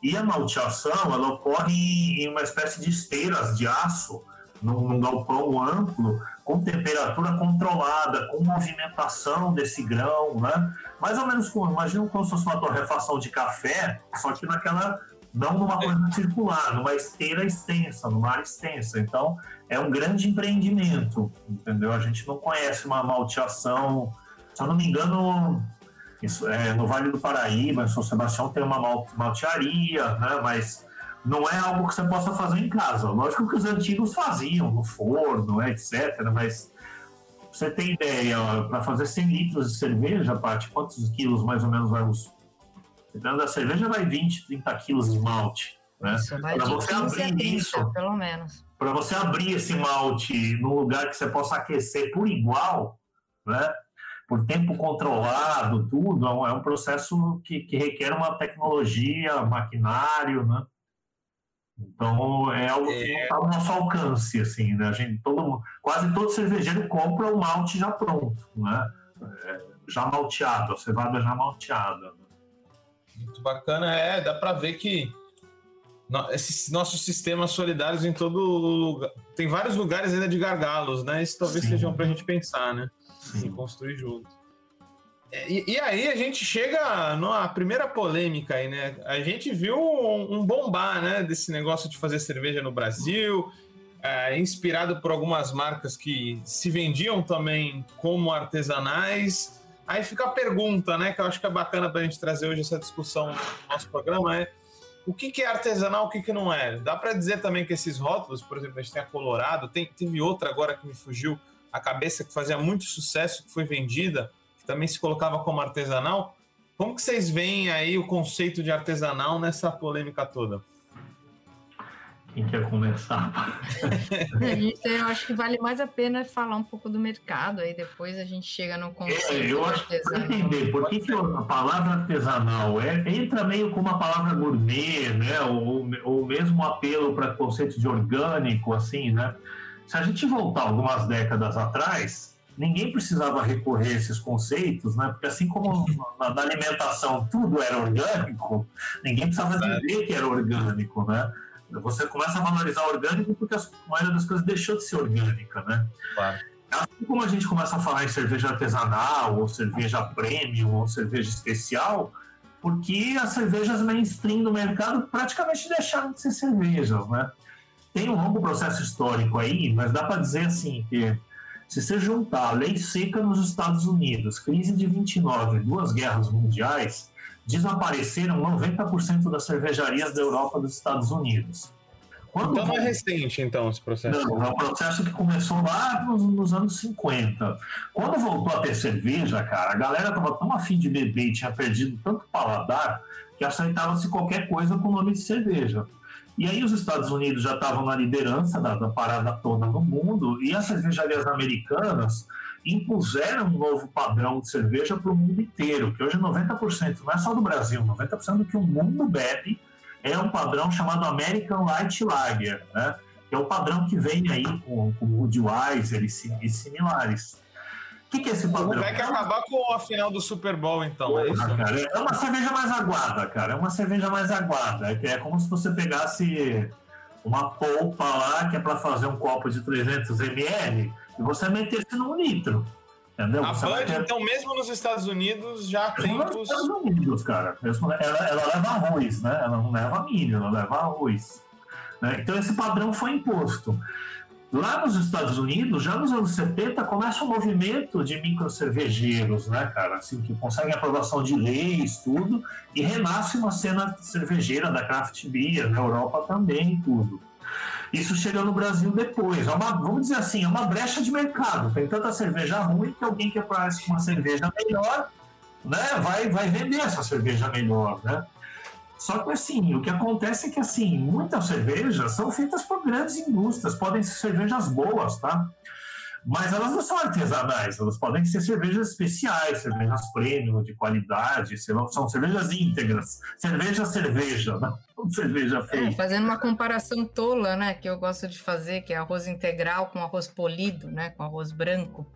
E a malteação, ela ocorre em uma espécie de esteiras de aço, num, num galpão amplo, com temperatura controlada, com movimentação desse grão, né? Mais ou menos como, imagina como se fosse uma torrefação de café, só que naquela, não numa coisa circular, numa esteira extensa, numa área extensa. Então, é um grande empreendimento, entendeu? A gente não conhece uma malteação, se eu não me engano, isso, é, no Vale do Paraíba, em São Sebastião, tem uma maltearia, né? Mas não é algo que você possa fazer em casa. Lógico que os antigos faziam no forno, etc. Mas você tem ideia, para fazer 100 litros de cerveja, Paty, quantos quilos mais ou menos vai os. Da cerveja, vai 20, 30 quilos de malte. Né? Para você abrir 30, isso, pelo menos. Para você abrir esse malte num lugar que você possa aquecer por igual, né? por tempo controlado, tudo, é um é processo que, que requer uma tecnologia, maquinário, né? Então é algo que não está ao nosso alcance, assim, né? A gente, todo, quase todo cervejeiro compra o malte já pronto, né? É, já malteado, a cevada já malteada. Né? Muito bacana, é, dá para ver que esses nossos sistemas solidários em todo lugar. Tem vários lugares ainda de gargalos, né? Isso talvez Sim. seja para a gente pensar, né? Sim. E construir junto. E, e, aí a gente chega na primeira polêmica aí, né? A gente viu um, um bombar, né? Desse negócio de fazer cerveja no Brasil, é, inspirado por algumas marcas que se vendiam também como artesanais. Aí fica a pergunta, né? Que eu acho que é bacana para a gente trazer hoje essa discussão no nosso programa é o que, que é artesanal, o que, que não é? Dá para dizer também que esses rótulos, por exemplo, a gente tem a Colorado, tem, teve outra agora que me fugiu a cabeça que fazia muito sucesso, que foi vendida, também se colocava como artesanal. Como que vocês veem aí o conceito de artesanal nessa polêmica toda? Quem quer começar? *laughs* eu acho que vale mais a pena falar um pouco do mercado, aí depois a gente chega no conceito. É, eu acho que entender por que, que a palavra artesanal é, entra meio como a palavra gourmet, né? Ou, ou mesmo apelo para conceito de orgânico, assim, né? Se a gente voltar algumas décadas atrás, ninguém precisava recorrer a esses conceitos, né? Porque assim como na, na alimentação tudo era orgânico, ninguém precisava dizer que era orgânico, né? Você começa a valorizar o orgânico porque a maioria das coisas deixou de ser orgânica, né? Claro. Assim como a gente começa a falar em cerveja artesanal, ou cerveja premium, ou cerveja especial, porque as cervejas mainstream do mercado praticamente deixaram de ser cervejas, né? Tem um longo processo histórico aí, mas dá para dizer assim que se você juntar a lei seca nos Estados Unidos, crise de 29, duas guerras mundiais, desapareceram 90% das cervejarias da Europa e dos Estados Unidos. Quando então não é recente, então, esse processo? Não, é um processo que começou lá nos, nos, anos 50. Quando voltou a ter cerveja, cara, a galera tava tão afim de beber e tinha perdido tanto paladar que aceitava-se qualquer coisa com o nome de cerveja. E aí os Estados Unidos já estavam na liderança da, da parada toda no mundo e as cervejarias americanas impuseram um novo padrão de cerveja para o mundo inteiro, que hoje 90%, não é só do Brasil, 90% do que o mundo bebe é um padrão chamado American Light Lager, né? que é o padrão que vem aí com, com Budweiser e, e similares. O que, que é esse padrão? Vai que acabar com a final do Super Bowl, então, é isso? Cara, é uma cerveja mais aguada, cara. É uma cerveja mais aguada. É como se você pegasse uma polpa lá, que é para fazer um copo de 300 ml, e você metesse num litro. Entendeu? A Bud, ter... então, mesmo nos Estados Unidos, já tempos... Nos Estados Unidos, cara. Ela, ela leva arroz, né? Ela não leva milho, ela leva arroz. Né? Então, esse padrão foi imposto. Lá nos Estados Unidos, já nos anos 70, começa um movimento de microcervejeiros, né, cara? Assim, que conseguem aprovação de leis, tudo, e renasce uma cena cervejeira da craft beer, na Europa também, tudo. Isso chega no Brasil depois. É uma, vamos dizer assim, é uma brecha de mercado. Tem tanta cerveja ruim que alguém que aparece com uma cerveja melhor, né, vai, vai vender essa cerveja melhor, né? Só que assim, o que acontece é que assim, muitas cervejas são feitas por grandes indústrias, podem ser cervejas boas, tá? Mas elas não são artesanais, elas podem ser cervejas especiais, cervejas premium, de qualidade, são cervejas íntegras. Cerveja, cerveja, *laughs* não cerveja feita. É, fazendo uma comparação tola, né, que eu gosto de fazer, que é arroz integral com arroz polido, né, com arroz branco.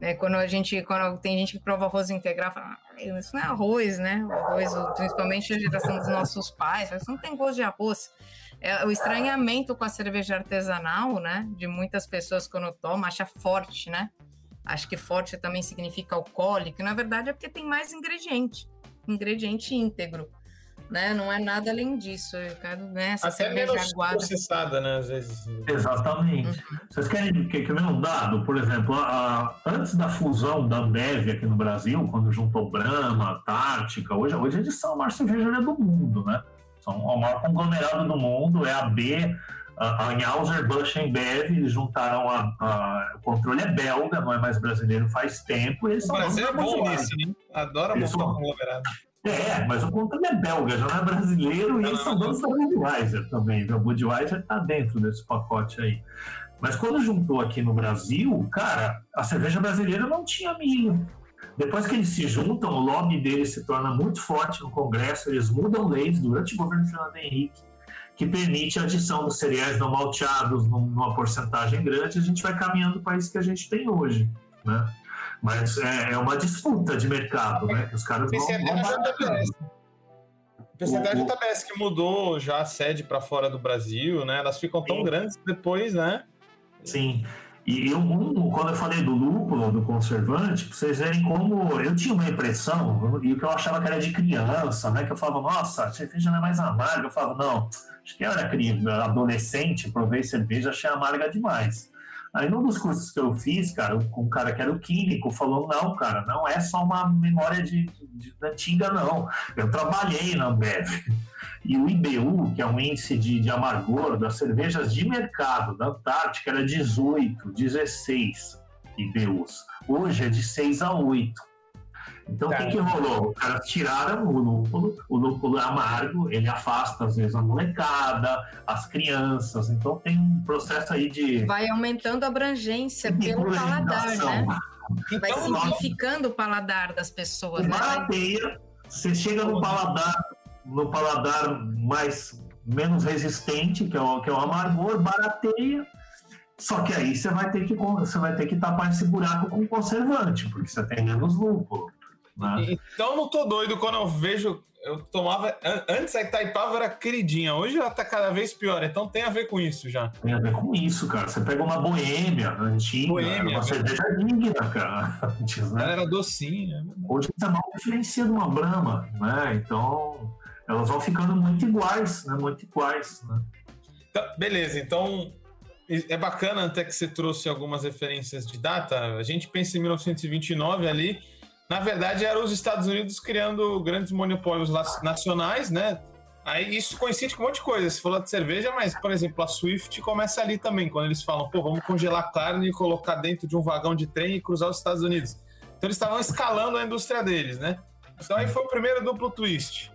É, quando a gente, quando tem gente que prova arroz integral, fala, ah, isso não é arroz, né? O arroz, principalmente a geração dos nossos pais, isso não tem gosto de arroz. É, o estranhamento com a cerveja artesanal, né? De muitas pessoas quando tomam, acha forte, né? Acho que forte também significa alcoólico, na verdade é porque tem mais ingrediente, ingrediente íntegro né? Não é nada além disso. Eu quero né, essa Até menos aguada. processada, né? Às vezes. Exatamente. Uhum. Vocês querem que, que um dado? Por exemplo, a, antes da fusão da Ambev aqui no Brasil, quando juntou Brahma, Antártica, hoje, hoje eles são a maior cervejaria do mundo, né? São o maior conglomerado do mundo, é a B, a Anheuser Busch Bev, eles juntaram a, a, o controle é belga, não é mais brasileiro faz tempo. E eles o Brasil é bom nisso, né? Adora montar são... conglomerado. É, mas o controle é belga, já não é brasileiro, e eles são donos da Budweiser também. A Budweiser está dentro desse pacote aí. Mas quando juntou aqui no Brasil, cara, a cerveja brasileira não tinha milho. Depois que eles se juntam, o lobby deles se torna muito forte no Congresso, eles mudam leis durante o governo Fernando Henrique, que permite a adição dos cereais não malteados numa porcentagem grande, a gente vai caminhando para isso que a gente tem hoje. Né? Mas é, é uma disputa de mercado, né? Que os caras vão, vão Apesar da JBS que mudou já a sede para fora do Brasil, né? Elas ficam tão Sim. grandes depois, né? Sim. E eu, um, quando eu falei do lúpulo, do conservante, pra vocês verem como eu tinha uma impressão, e o que eu achava que era de criança, né? Que eu falava, nossa, a cerveja não é mais amarga. Eu falava, não, acho que eu era criança, adolescente, provei cerveja, achei amarga demais. Aí num dos cursos que eu fiz, cara, um cara que era o químico falou, não, cara, não é só uma memória de, de, de antiga, não. Eu trabalhei na Ambev. E o IBU, que é um índice de, de amargor das cervejas de mercado da Antártica, era 18, 16 IBUs. Hoje é de 6 a 8. Então, o que, que rolou? Os caras tiraram o lúpulo, o lúpulo é amargo, ele afasta, às vezes, a molecada, as crianças. Então, tem um processo aí de. Vai aumentando a abrangência pelo paladar, né? Então, Vai simplificando o paladar das pessoas. Né? Barateia, você chega no paladar, no paladar mais menos resistente, que é o, que é o amargor, barateia. Só que aí você vai ter que você vai ter que tapar esse buraco com conservante, porque você tem menos lúpulo. Né? Então não tô doido quando eu vejo. Eu tomava. Antes a Itaipava era queridinha, hoje ela tá cada vez pior. Então tem a ver com isso já. Tem a ver com isso, cara. Você pega uma boêmia antiga, boêmia, uma cerveja digna, cara. Antes, né? Ela era docinha. É hoje você não diferencia de uma Brahma, né? Então elas vão ficando muito iguais, né? Muito iguais, né? Então, beleza, então é bacana até que você trouxe algumas referências de data. A gente pensa em 1929 ali na verdade, eram os Estados Unidos criando grandes monopólios nacionais, né? Aí isso coincide com um monte de coisa. Você falou de cerveja, mas, por exemplo, a Swift começa ali também, quando eles falam, pô, vamos congelar carne e colocar dentro de um vagão de trem e cruzar os Estados Unidos. Então eles estavam escalando a indústria deles, né? Então aí foi o primeiro duplo twist.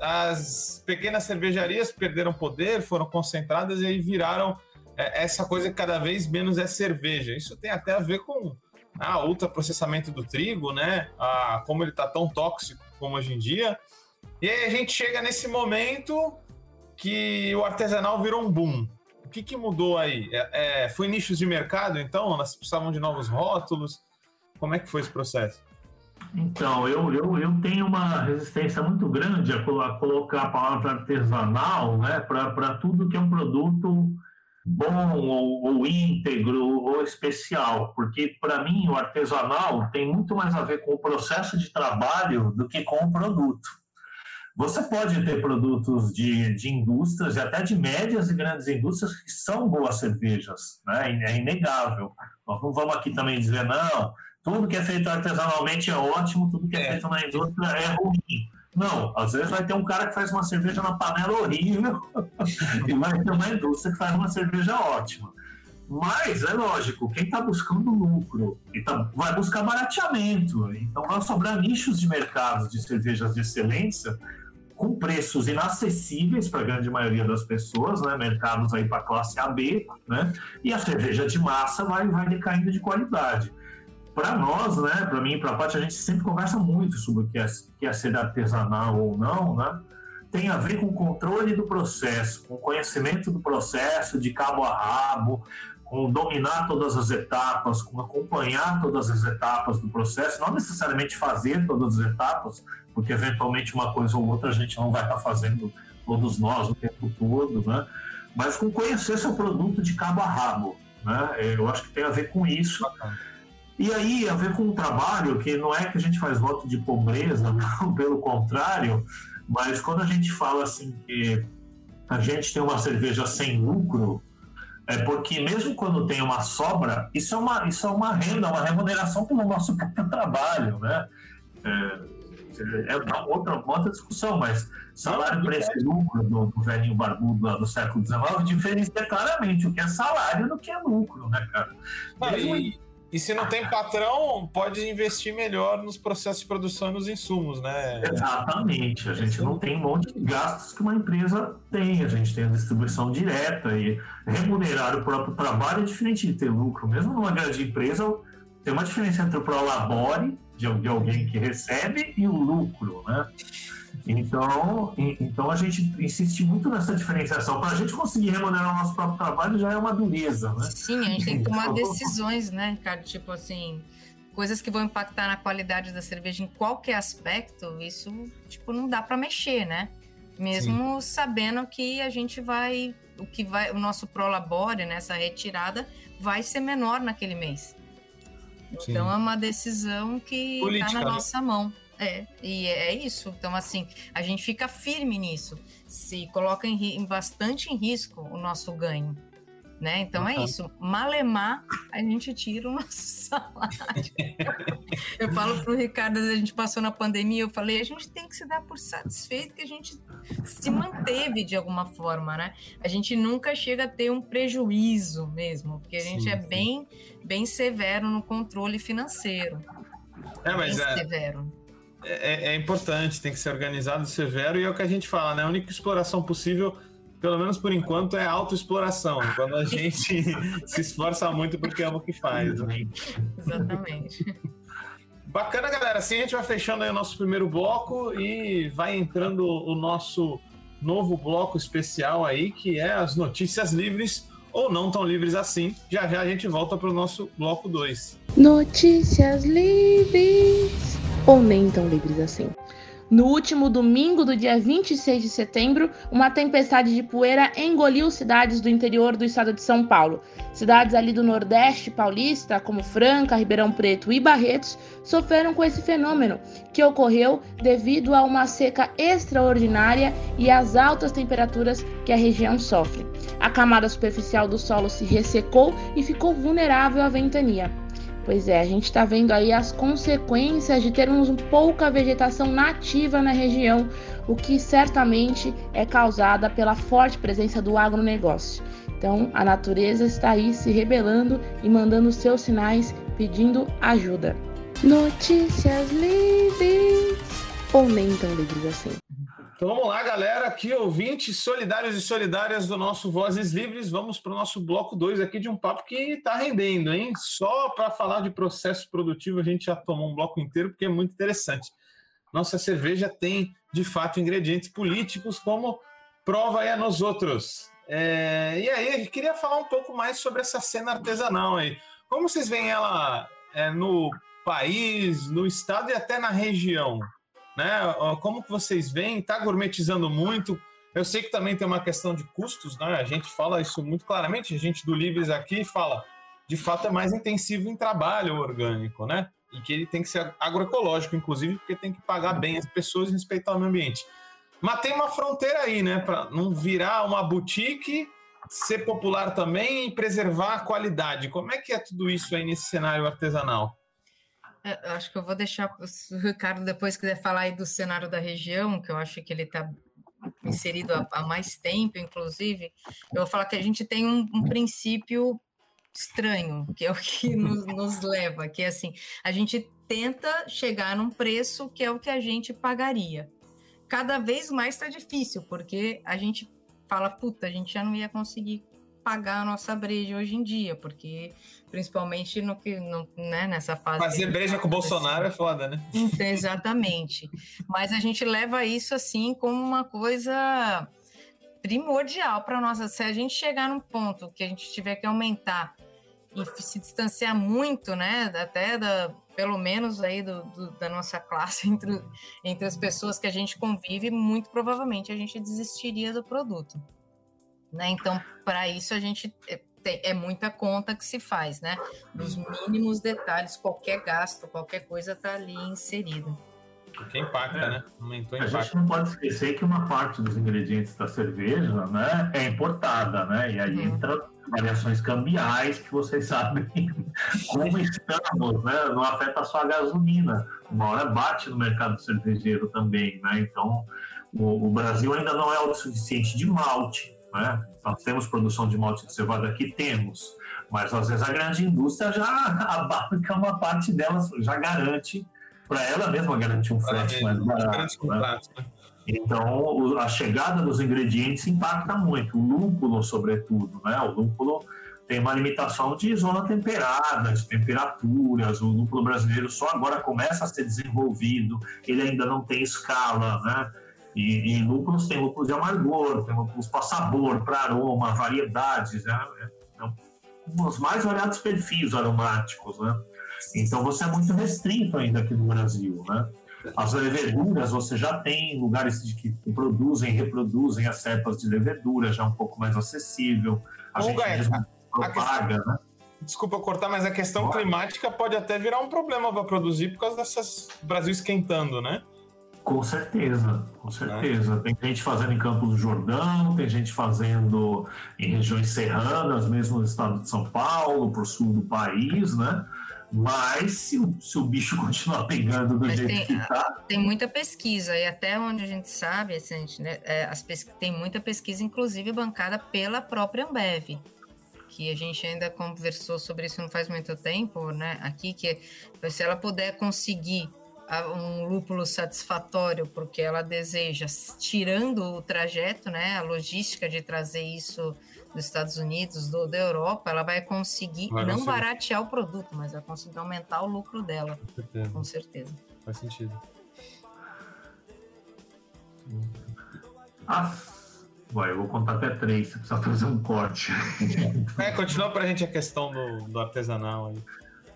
As pequenas cervejarias perderam poder, foram concentradas e aí viraram é, essa coisa que cada vez menos é cerveja. Isso tem até a ver com ah, ultraprocessamento do trigo, né? Ah, como ele está tão tóxico como hoje em dia. E aí a gente chega nesse momento que o artesanal virou um boom. O que, que mudou aí? É, é, foi nichos de mercado, então? Elas precisavam de novos rótulos? Como é que foi esse processo? Então, eu, eu, eu tenho uma resistência muito grande a, colocar a palavra artesanal né, para tudo que é um produto bom ou, ou íntegro ou especial, porque para mim o artesanal tem muito mais a ver com o processo de trabalho do que com o produto. Você pode ter produtos de, de indústrias e até de médias e grandes indústrias que são boas cervejas, né? é inegável. Nós não vamos aqui também dizer, não, tudo que é feito artesanalmente é ótimo, tudo que é, é. feito na indústria é ruim. Não, às vezes vai ter um cara que faz uma cerveja na panela horrível *laughs* e vai ter uma indústria que faz uma cerveja ótima. Mas é lógico, quem está buscando lucro tá, vai buscar barateamento. Então vai sobrar nichos de mercado de cervejas de excelência com preços inacessíveis para a grande maioria das pessoas, né? mercados aí para classe AB, né? e a cerveja de massa vai, vai decaindo de qualidade para nós, né, para mim e para a Paty, a gente sempre conversa muito sobre o que é, que é ser artesanal ou não, né? Tem a ver com o controle do processo, com o conhecimento do processo de cabo a rabo, com dominar todas as etapas, com acompanhar todas as etapas do processo, não necessariamente fazer todas as etapas, porque eventualmente uma coisa ou outra a gente não vai estar fazendo todos nós o tempo todo, né? Mas com conhecer seu produto de cabo a rabo, né? Eu acho que tem a ver com isso. E aí, a ver com o trabalho, que não é que a gente faz voto de pobreza, *laughs* não, pelo contrário, mas quando a gente fala assim que a gente tem uma cerveja sem lucro, é porque mesmo quando tem uma sobra, isso é uma, isso é uma renda, uma remuneração pelo nosso próprio trabalho, né? É, é uma outra, uma outra discussão, mas salário, preço e lucro do, do velhinho barbudo do século XIX diferencia claramente o que é salário do que é lucro, né, cara? Mesmo, e e se não tem patrão, pode investir melhor nos processos de produção e nos insumos, né? Exatamente. A gente não tem um monte de gastos que uma empresa tem. A gente tem a distribuição direta e remunerar o próprio trabalho é diferente de ter lucro. Mesmo numa grande empresa, tem uma diferença entre o prolabore, de, alguém que recebe, e o lucro, né? Então, então a gente insiste muito nessa diferenciação. Para a gente conseguir remunerar o nosso próprio trabalho já é uma dureza, né? Sim, a gente tem que tomar então, decisões, né, cara? Tipo assim, coisas que vão impactar na qualidade da cerveja em qualquer aspecto, isso, tipo, não dá para mexer, né? mesmo Sim. sabendo que a gente vai, o que vai, o nosso prolabore nessa retirada vai ser menor naquele mês. Sim. Então é uma decisão que está na né? nossa mão. É, e é isso. Então, assim, a gente fica firme nisso. Se coloca em, bastante em risco o nosso ganho. Né? Então uhum. é isso. Malemar, a gente tira o nosso *laughs* salário. *laughs* eu falo para o Ricardo, a gente passou na pandemia, eu falei, a gente tem que se dar por satisfeito que a gente se manteve de alguma forma, né? A gente nunca chega a ter um prejuízo mesmo, porque a gente sim, é bem, bem severo no controle financeiro. É, mas bem é, severo. É, é, importante, tem que ser organizado, severo, e é o que a gente fala, né? A única exploração possível pelo menos por enquanto, é autoexploração. Quando a gente *laughs* se esforça muito porque ama o que faz. Né? Exatamente. Bacana, galera. Assim a gente vai fechando aí o nosso primeiro bloco e vai entrando o nosso novo bloco especial aí, que é as notícias livres ou não tão livres assim. Já já a gente volta para o nosso bloco 2. Notícias livres ou nem tão livres assim. No último domingo do dia 26 de setembro, uma tempestade de poeira engoliu cidades do interior do estado de São Paulo. Cidades ali do Nordeste paulista, como Franca, Ribeirão Preto e Barretos, sofreram com esse fenômeno, que ocorreu devido a uma seca extraordinária e às altas temperaturas que a região sofre. A camada superficial do solo se ressecou e ficou vulnerável à ventania. Pois é, a gente está vendo aí as consequências de termos pouca vegetação nativa na região, o que certamente é causada pela forte presença do agronegócio. Então, a natureza está aí se rebelando e mandando seus sinais pedindo ajuda. Notícias livres ou nem tão livres assim. Então vamos lá, galera, aqui ouvintes solidários e solidárias do nosso Vozes Livres, vamos para o nosso bloco 2 aqui de um papo que está rendendo, hein? Só para falar de processo produtivo a gente já tomou um bloco inteiro porque é muito interessante. Nossa cerveja tem, de fato, ingredientes políticos como prova é nos outros. É... E aí, queria falar um pouco mais sobre essa cena artesanal aí. Como vocês veem ela é, no país, no estado e até na região? Né? Como que vocês veem? Está gourmetizando muito? Eu sei que também tem uma questão de custos, né? A gente fala isso muito claramente, a gente do Livres aqui fala, de fato é mais intensivo em trabalho orgânico, né? E que ele tem que ser agroecológico, inclusive, porque tem que pagar bem as pessoas e respeitar o meio ambiente. Mas tem uma fronteira aí, né? Para não virar uma boutique, ser popular também e preservar a qualidade. Como é que é tudo isso aí nesse cenário artesanal? É, acho que eu vou deixar o *laughs* Ricardo depois quiser falar aí do cenário da região, que eu acho que ele está inserido há, há, mais tempo, inclusive. Eu vou falar que a gente tem um, um princípio estranho, que é o que *laughs* nos, nos, leva, que é assim, a gente tenta chegar num preço que é o que a gente pagaria. Cada vez mais está difícil, porque a gente fala, puta, a gente já não ia conseguir pagar a nossa breja hoje em dia, porque principalmente no que no, né, nessa fase. Fazer breja com o Bolsonaro é foda, né? *laughs* Exatamente. Mas a gente leva isso assim como uma coisa primordial para nós. Se a gente chegar num ponto que a gente tiver que aumentar e se distanciar muito, né, até da, pelo menos aí do, do, da nossa classe *laughs* entre, entre as pessoas que a gente convive, muito provavelmente a gente desistiria do produto. Né? Então, para isso a gente é, é muita conta que se faz, né? Dos mínimos detalhes, qualquer gasto, qualquer coisa está ali inserida. Que impacta, é. né? Aumentou a gente não pode esquecer que uma parte dos ingredientes da cerveja né, é importada, né? E aí uhum. entra variações cambiais que vocês sabem *laughs* como estamos, né? Não afeta só a gasolina. Uma hora bate no mercado cervejeiro também, né? Então, o, o Brasil ainda não é autossuficiente de malte, né? Nós temos produção de malte de cevada aqui? Temos. Mas às vezes a grande indústria já *laughs* abarca uma parte delas, já garante, para ela mesma garantir um frete mais barato. Né? né? Então, a chegada dos ingredientes impacta muito. O lúpulo, sobretudo, né? O lúpulo tem uma limitação de zona temperada, de temperaturas. O lúpulo brasileiro só agora começa a ser desenvolvido, ele ainda não tem escala, né? E, e lúpulos tem lúpulos de amargor, tem lúpulos para sabor, para aroma, variedades, né? Então, os mais variados perfis aromáticos, né? Então você é muito restrito ainda aqui no Brasil, né? As leveduras, você já tem lugares que produzem, reproduzem as cepas de levedura, já é um pouco mais acessível. A gente mesmo propaga, questão... né? Desculpa cortar, mas a questão climática pode até virar um problema para produzir por causa dessas Brasil esquentando, né? Com certeza, com certeza. Tem gente fazendo em Campos do Jordão, tem gente fazendo em regiões serranas, mesmo no estado de São Paulo, para o sul do país, né? Mas se o, se o bicho *laughs* continuar pegando do Mas jeito tem, que está. Tem muita pesquisa, e até onde a gente sabe, assim, a gente, né, é, as tem muita pesquisa, inclusive bancada pela própria Ambev que a gente ainda conversou sobre isso não faz muito tempo, né? Aqui que se ela puder conseguir um lúpulo satisfatório porque ela deseja, tirando o trajeto, né, a logística de trazer isso dos Estados Unidos, do, da Europa, ela vai conseguir vai não baratear o produto, mas vai conseguir aumentar o lucro dela, com certeza. Com certeza. Faz sentido. Ah, vai, eu vou contar até três, você precisa fazer um corte. É, continua pra gente a questão do, do artesanal aí.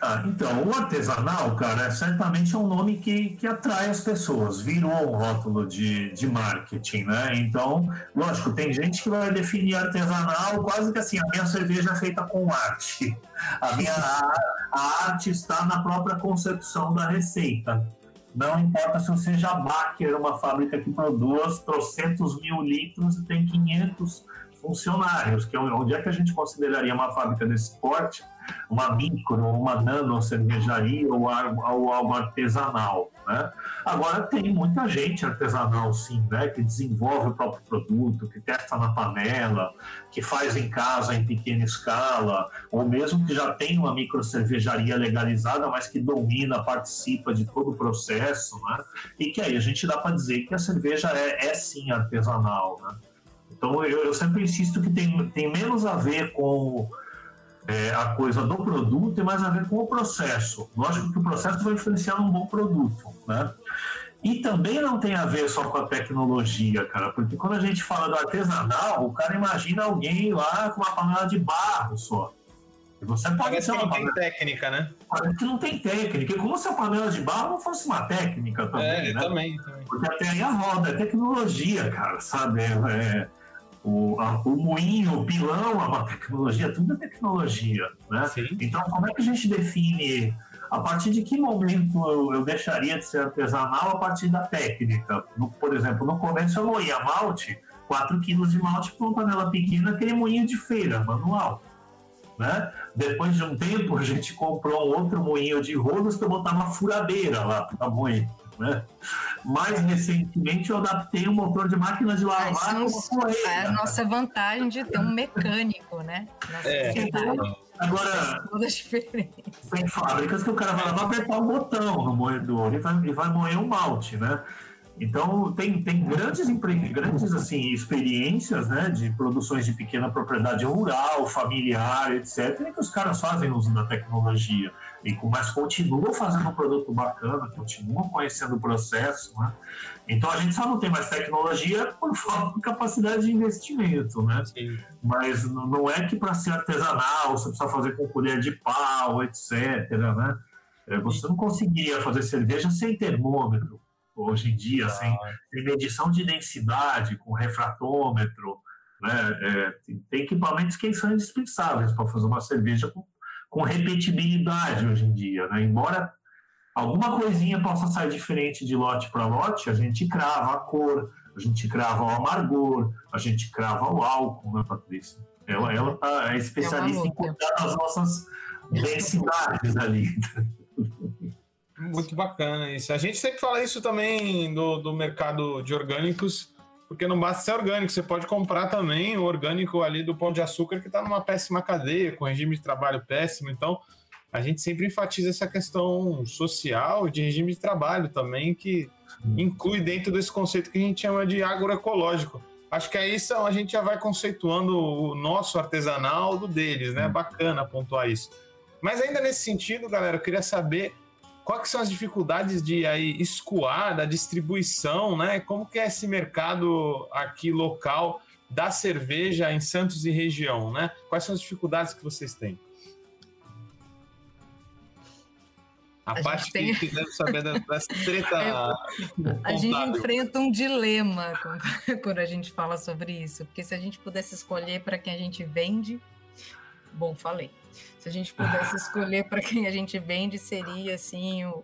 Ah, então, o artesanal, cara, é certamente é um nome que, que atrai as pessoas, virou um rótulo de, de marketing, né? Então, lógico, tem gente que vai definir artesanal quase que assim, a minha cerveja é feita com arte. A minha a, a arte está na própria concepção da receita. Não importa se você já Baker, uma fábrica que produz trocentos mil litros e tem 500 funcionários, que é onde é que a gente consideraria uma fábrica desse porte uma micro, uma nano cervejaria ou algo, ou algo artesanal. Né? Agora tem muita gente artesanal sim, né? que desenvolve o próprio produto, que testa na panela, que faz em casa em pequena escala, ou mesmo que já tem uma micro cervejaria legalizada, mas que domina, participa de todo o processo, né? e que aí a gente dá para dizer que a cerveja é, é sim artesanal. Né? Então eu, eu sempre insisto que tem, tem menos a ver com é, a coisa do produto e mais a ver com o processo. Lógico que o processo vai influenciar num bom produto, né? E também não tem a ver só com a tecnologia, cara, porque quando a gente fala do artesanal, o cara imagina alguém lá com uma panela de barro só. E você pode Parece que não panela... tem técnica, né? Parece que não tem técnica. E como se a panela de barro não fosse uma técnica também, é, né? Também, também. Porque até aí a roda, é tecnologia, cara, sabe? É, o, a, o moinho, o pilão é uma tecnologia, tudo é tecnologia, né? Sim. Então, como é que a gente define a partir de que momento eu, eu, deixaria de ser artesanal a partir da técnica? No, por exemplo, no começo eu moía malte, 4 quilos de malte para uma panela pequena, aquele moinho de feira, manual. Né? Depois de um tempo, a gente comprou um outro moinho de rolos que eu botava furadeira lá para moer. Né? Mais recentemente eu adaptei um motor de máquina de lavar com É a nossa vantagem de ter um mecânico, né? é. Agora, tem fábricas que o cara vai lá para apertar um botão no moedor e vai, e vai moer um malte, né? Então, tem, tem grandes, grandes assim, experiências né, de produções de pequena propriedade rural, familiar, etc., que os caras fazem uso da tecnologia e mas continuam fazendo um produto bacana, continuam conhecendo o processo, né? Então a gente só não tem mais tecnologia por *laughs* falta de capacidade de investimento, né? Sim. Mas não é que para ser artesanal você precisa fazer com colher de pau, etc, né? É, você não conseguiria fazer cerveja sem termômetro hoje em dia, ah. sem, sem medição de densidade, com refratômetro, né? É, tem, tem equipamentos que são indispensáveis para fazer uma cerveja com com repetibilidade hoje em dia, né? Embora alguma coisinha possa sair diferente de lote para lote, a gente crava a cor, a gente crava o amargor, a gente crava o álcool, né, Patrícia? Ela, ela tá, é especialista é em cuidar das nossas densidades ali. Muito bacana isso. A gente sempre fala isso também do, do mercado de orgânicos, porque não basta ser orgânico, você pode comprar também o orgânico ali do Pão de Açúcar, que está numa péssima cadeia, com regime de trabalho péssimo. Então, a gente sempre enfatiza essa questão social e de regime de trabalho também, que inclui dentro desse conceito que a gente chama de agroecológico. Acho que aí são, a gente já vai conceituando o nosso artesanal do deles, né? Bacana pontuar isso. Mas ainda nesse sentido, galera, eu queria saber quais são as dificuldades de aí escoar da distribuição, né? Como que é esse mercado aqui local da cerveja em Santos e região, né? Quais são as dificuldades que vocês têm? A, a parte tem... que deve saber dessa treta. *laughs* A gente enfrenta um dilema *laughs* quando a gente fala sobre isso, porque se a gente pudesse escolher para quem a gente vende, bom, falei. Se a gente pudesse escolher para quem a gente vende, seria assim o,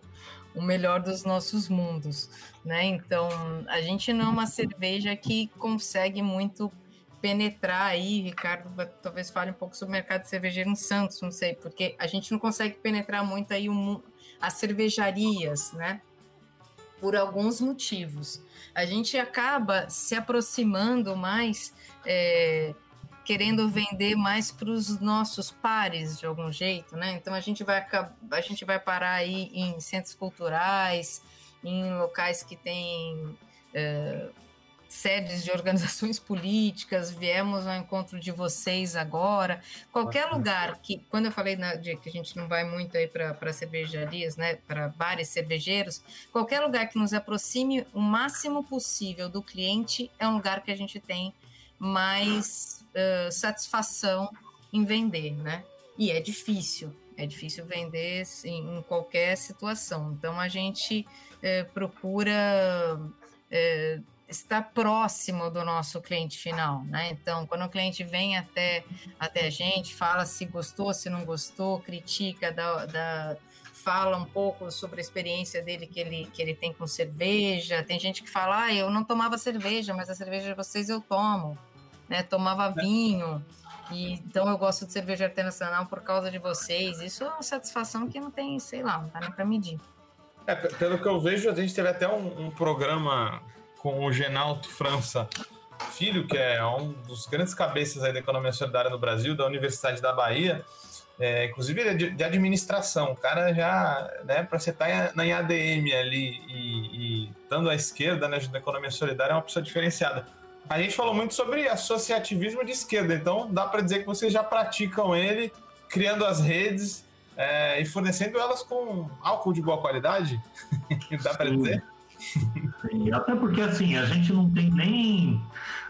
o melhor dos nossos mundos, né? Então, a gente não é uma cerveja que consegue muito penetrar aí, Ricardo, talvez fale um pouco sobre o mercado cervejeiro em Santos, não sei, porque a gente não consegue penetrar muito aí o, as cervejarias, né? Por alguns motivos. A gente acaba se aproximando mais, é, querendo vender mais para os nossos pares de algum jeito, né? Então a gente vai a gente vai parar aí em centros culturais, em locais que têm é, sedes de organizações *laughs* políticas, viemos ao encontro de vocês agora. Qualquer lugar que, quando eu falei na, de que a gente não vai muito aí para cervejarias, né, para bares cervejeiros, qualquer lugar que nos aproxime o máximo possível do cliente é um lugar que a gente tem mais uh, satisfação em vender, né? E é difícil, é difícil vender assim, em qualquer situação. Então a gente uh, procura uh, está próximo do nosso cliente final, né? Então, quando o cliente vem até, até a gente, fala se gostou, se não gostou, critica, dá, dá, fala um pouco sobre a experiência dele que ele, que ele tem com cerveja. Tem gente que fala, ah, eu não tomava cerveja, mas a cerveja de vocês eu tomo, né? Tomava vinho. E, então eu gosto de cerveja artesanal por causa de vocês. Isso é uma satisfação que não tem, sei lá, não tá nem para medir. É, pelo que eu vejo, a gente teve até um, um programa com o Genalto França Filho, que é um dos grandes cabeças da economia solidária no Brasil, da Universidade da Bahia, é, inclusive ele é de, de, administração. O cara já, né, para você estar tá na ADM ali e, e estando à esquerda né, da economia solidária é uma pessoa diferenciada. A gente falou muito sobre associativismo de esquerda, então dá para dizer que vocês já praticam ele, criando as redes é, e fornecendo elas com álcool de boa qualidade? *laughs* dá para dizer? Sim, até porque assim, a gente não tem nem,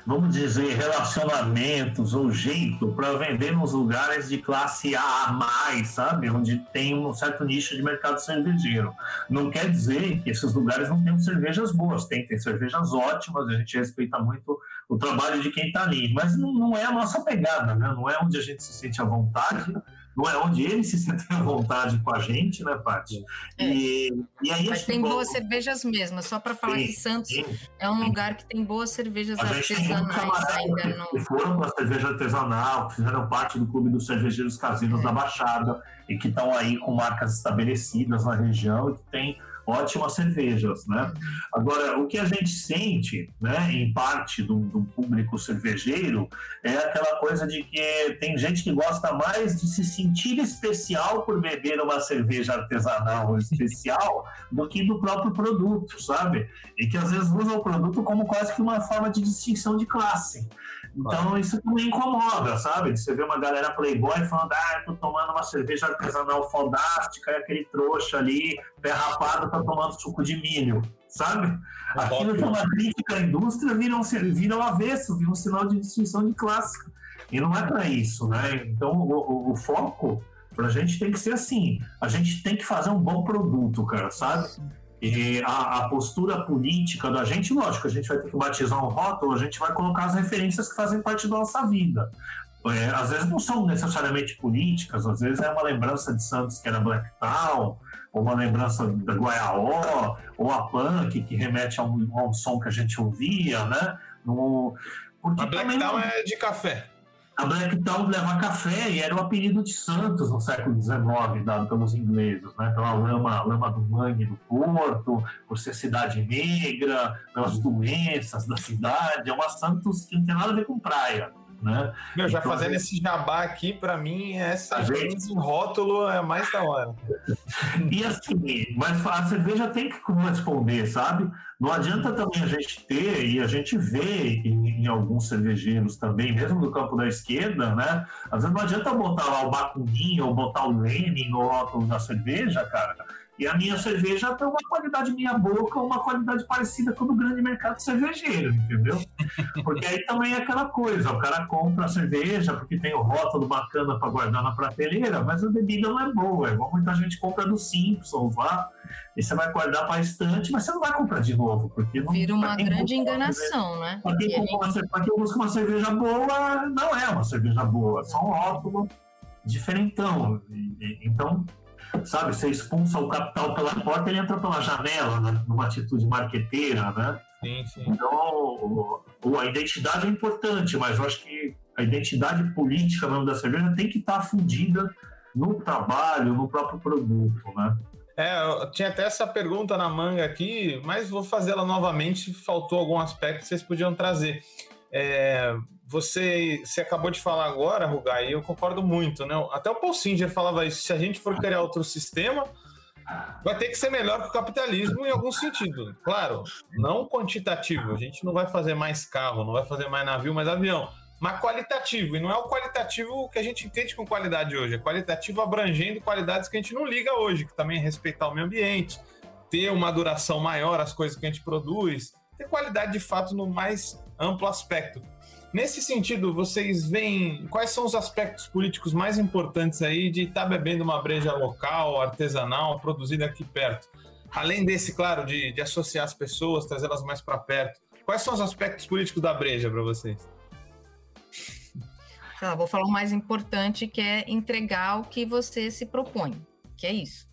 vamos dizer, relacionamentos ou jeito para vender nos lugares de classe A mais, sabe? Onde tem um certo nicho de mercado cervejeiro. Não quer dizer que esses lugares não tenham cervejas boas, tem, tem cervejas ótimas, a gente respeita muito o trabalho de quem está ali, mas não, não é a nossa pegada, né? Não é onde a gente se sente à vontade não é onde eles se sentem à vontade com a gente, né, Paty? É. E, e aí Mas tem boas cervejas mesmo, só para falar sim, que Santos sim, é um lugar que tem boas cervejas artesanais ainda. Que foram para a cerveja artesanal, que fizeram parte do Clube dos Cervejeiros Caseiros é. da Baixada e que estão aí com marcas estabelecidas na região e que tem ótimas cervejas, né? Agora, o que a gente sente, né, em parte do, do, público cervejeiro, é aquela coisa de que tem gente que gosta mais de se sentir especial por beber uma cerveja artesanal especial *laughs* do que do próprio produto, sabe? E que às vezes usa o produto como quase que uma forma de distinção de classe. Então isso também incomoda, sabe? Você vê uma galera playboy falando, ah, tô tomando uma cerveja artesanal fodástica e aquele trouxa ali, pé rapado, tá tomando suco de milho, sabe? É Aquilo que é uma crítica à indústria vira um, vira um avesso, vira um sinal de distinção de classe. E não é para isso, né? Então o, o, o foco para a gente tem que ser assim, a gente tem que fazer um bom produto, cara, sabe? E a, a, postura política da gente, lógico, a gente vai ter que batizar um rótulo, a gente vai colocar as referências que fazem parte da nossa vida. É, às vezes não são necessariamente políticas, às vezes é uma lembrança de Santos que era Black Town, ou uma lembrança da Guaiaó, ou a punk, que remete a um, a um som que a gente ouvia, né? No, porque a Black Town é de café. A Blacktown leva café e era o apelido de Santos no século XIX, dado pelos ingleses, né? pela lama, lama do mangue do porto, por ser cidade negra, pelas doenças da cidade. É uma Santos que não tem nada a ver com praia. Né? Meu, já então, fazendo esse jabá aqui, para mim, essa gente... rótulo é mais da hora. *laughs* e assim, mas a cerveja tem que corresponder, sabe? Não adianta também a gente ter, e a gente vê em, em, alguns cervejeiros também, mesmo no campo da esquerda, né? Às vezes não adianta botar lá o Bakunin ou botar o Lenin no rótulo da cerveja, cara e a minha cerveja tem uma qualidade minha boca, uma qualidade parecida com o do grande mercado cervejeiro, entendeu? Porque aí também é aquela coisa, o cara compra a cerveja porque tem o rótulo bacana para guardar na prateleira, mas a bebida não é boa, é igual muita gente compra do Simpsons lá, e você vai guardar para estante, mas você não vai comprar de novo, porque não vira uma grande enganação, né? Para quem, quem busca uma cerveja boa, não é uma cerveja boa, é só um rótulo diferentão. Então, sabe, você expulsa o capital pela porta, ele entra pela janela, né? numa atitude marqueteira, né? Sim, sim. Então, a identidade é importante, mas eu acho que a identidade política mesmo da cerveja tem que estar fundida no trabalho, no próprio produto, né? É, eu tinha até essa pergunta na manga aqui, mas vou fazê-la novamente. Faltou algum aspecto que vocês podiam trazer. É, você, você acabou de falar agora, Rugai, e eu concordo muito, né? Até o Paul Singer falava isso: se a gente for criar outro sistema, vai ter que ser melhor que o capitalismo em algum sentido. Claro, não quantitativo. A gente não vai fazer mais carro, não vai fazer mais navio, mais avião. Mas qualitativo. E não é o qualitativo que a gente entende com qualidade hoje. É qualitativo abrangendo qualidades que a gente não liga hoje, que também é respeitar o meio ambiente, ter uma duração maior as coisas que a gente produz, ter qualidade de fato no mais amplo aspecto. Nesse sentido, vocês veem quais são os aspectos políticos mais importantes aí de estar tá bebendo uma breja local, artesanal, produzida aqui perto? Além desse, claro, de, de associar as pessoas, trazê-las mais para perto. Quais são os aspectos políticos da breja para vocês? Tá, vou falar o mais importante, que é entregar o que você se propõe, que é isso.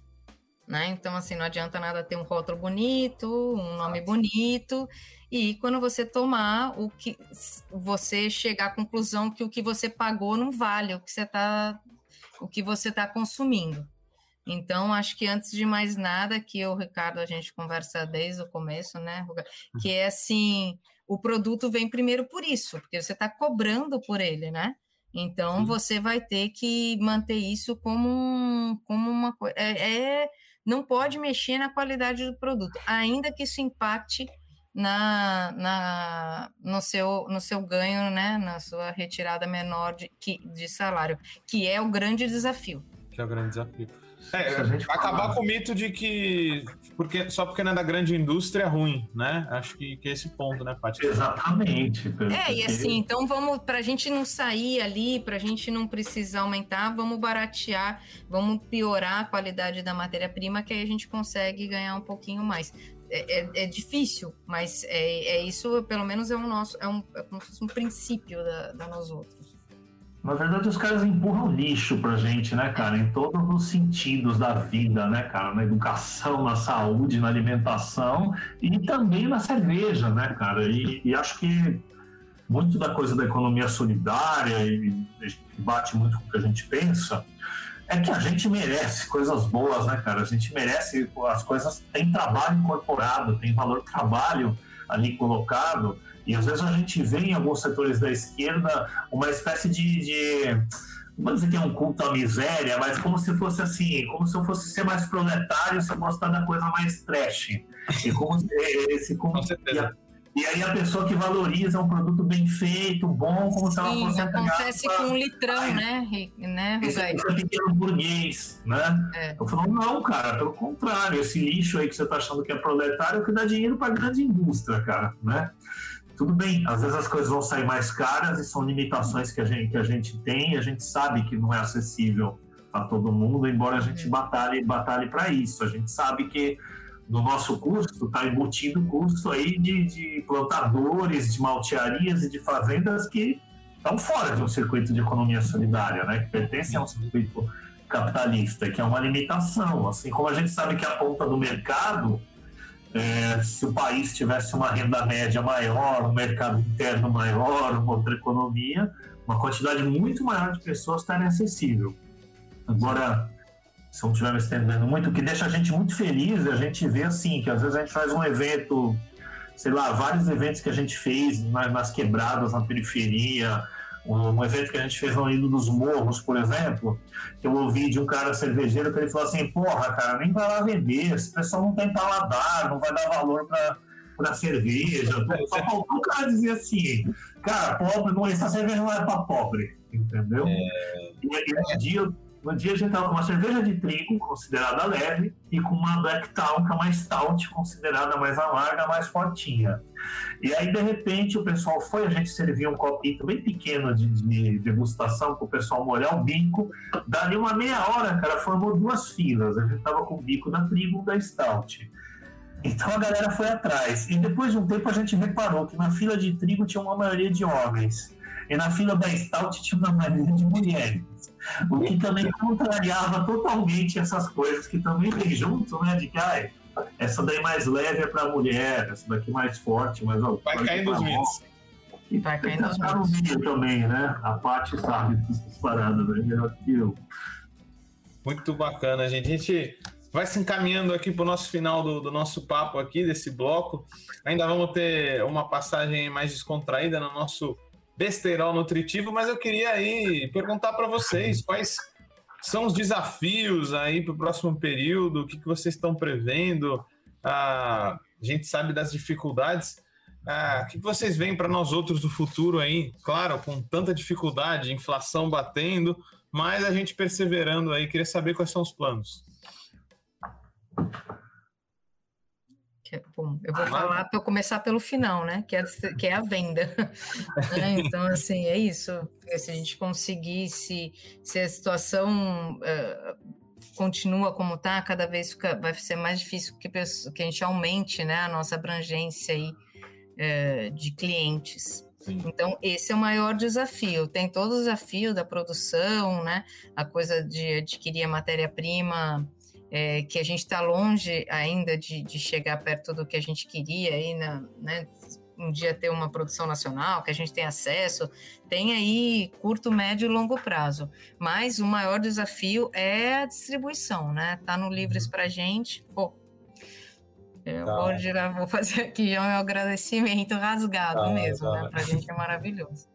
Né? Então, assim, não adianta nada ter um rótulo bonito, um nome bonito, e quando você tomar o que você chegar à conclusão que o que você pagou não vale o que você está o que você está consumindo. Então, acho que antes de mais nada, que o Ricardo a gente conversa desde o começo, né, que é assim, o produto vem primeiro por isso, porque você está cobrando por ele, né? Então, Sim. você vai ter que manter isso como, um, como uma coisa. É, é, não pode mexer na qualidade do produto, ainda que isso impacte na, na, no, seu, no seu ganho, né, na sua retirada menor de, que, de salário, que é o grande desafio. Que é o grande desafio. É, acabar com o mito de que porque, só porque não é da grande indústria é ruim, né? Acho que, que é esse ponto, né, Paty? Exatamente. É, e assim, então vamos, para a gente não sair ali, para a gente não precisar aumentar, vamos baratear, vamos piorar a qualidade da matéria-prima, que aí a gente consegue ganhar um pouquinho mais é, é, é, difícil, mas é, é, isso, pelo menos, é um nosso, é um, é como se fosse um princípio da, da nós outros. Na verdade, os caras empurram lixo pra gente, né, cara? Em todos os sentidos da vida, né, cara? Na educação, na saúde, na alimentação e também na cerveja, né, cara? E, e acho que muito da coisa da economia solidária e, e bate muito com o que a gente pensa é que a gente merece coisas boas, né, cara? A gente merece, as coisas têm trabalho incorporado, tem valor trabalho ali colocado, e às vezes a gente vê em alguns setores da esquerda uma espécie de, de não vou dizer que é um culto à miséria, mas como se fosse assim, como se eu fosse ser mais proletário se eu gostar da coisa mais trash. E como se, esse, como, Com certeza. E aí a pessoa que valoriza um produto bem feito, bom, como se ela Sim, fosse acontece com um litrão, Ai, né, né esse, esse pequeno burguês, né? É. Eu falo, não, cara, pelo contrário, esse lixo aí que você está achando que é proletário é o que dá dinheiro para a grande indústria, cara, né? Tudo bem, às vezes as coisas vão sair mais caras e são limitações que a gente, que a gente tem e a gente sabe que não é acessível a todo mundo, embora a gente é. batalhe, batalhe para isso. A gente sabe que no nosso custo está embutido o custo aí de, de, plantadores, de maltearias e de fazendas que estão fora de um circuito de economia solidária, né? Que pertencem a um circuito capitalista, que é uma limitação. Assim como a gente sabe que a ponta do mercado, é, se o país tivesse uma renda média maior, um mercado interno maior, uma outra economia, uma quantidade muito maior de pessoas estaria acessível. Agora, se não estiver me estendendo muito, o que deixa a gente muito feliz, a gente vê assim, que às vezes a gente faz um evento, sei lá, vários eventos que a gente fez nas quebradas, na periferia, um evento que a gente fez no Indo dos Morros, por exemplo, que eu ouvi de um cara cervejeiro que ele falou assim, porra, cara, nem vai lá vender, esse pessoal não tem paladar, não vai dar valor para para cerveja. Só faltou o cara dizer assim, cara, pobre, não, essa cerveja não é para pobre, entendeu? É... E, e um dia No dia a gente tava com uma cerveja de trigo, considerada leve, e com uma Black Town, que é mais stout, considerada mais amarga, mais fortinha. E aí, de repente, o pessoal foi, a gente servia um copinho bem pequeno de, de degustação para o pessoal molhar o bico. Dali uma meia hora, cara, formou duas filas. A gente tava com o bico da trigo da stout. Então a galera foi atrás. E depois de um tempo a gente reparou que na fila de trigo tinha uma maioria de homens. E na fila da Stout tinha uma maioria de mulheres. O que também contrariava totalmente essas coisas que também vem junto, né? De que ai, essa daí mais leve é para mulher, essa daqui mais forte, mas ó, vai caindo os mitos. E vai caindo os no meio também, né? A parte sabe dessas paradas, né? Melhor que eu. Muito bacana, gente. A gente vai se encaminhando aqui para o nosso final do, do, nosso papo aqui, desse bloco. Ainda vamos ter uma passagem mais descontraída no nosso besteirol nutritivo, mas eu queria aí perguntar para vocês quais são os desafios aí para o próximo período, o que, que vocês estão prevendo? Ah, a gente sabe das dificuldades. Ah, o que, que vocês veem para nós outros do futuro aí? Claro, com tanta dificuldade, inflação batendo, mas a gente perseverando aí. Queria saber quais são os planos. É, bom, eu vou ah, falar para começar pelo final, né? Que é, que é a venda. *laughs* né? Então, assim, é isso. Se a gente conseguir, se, a situação uh, continua como está, cada vez fica, vai ser mais difícil que, que a gente aumente né, a nossa abrangência aí, uh, de clientes. Sim. Então, esse é o maior desafio. Tem todo o desafio da produção, né? A coisa de adquirir a matéria-prima é, que a gente está longe ainda de, de, chegar perto do que a gente queria aí, na, né, um dia ter uma produção nacional, que a gente tem acesso, tem aí curto, médio e longo prazo. Mas o maior desafio é a distribuição, né? Tá no Livres uhum. para gente, pô. Eu tá. vou, girar, vou fazer aqui já um agradecimento rasgado tá, mesmo, tá. né? Para a gente é maravilhoso.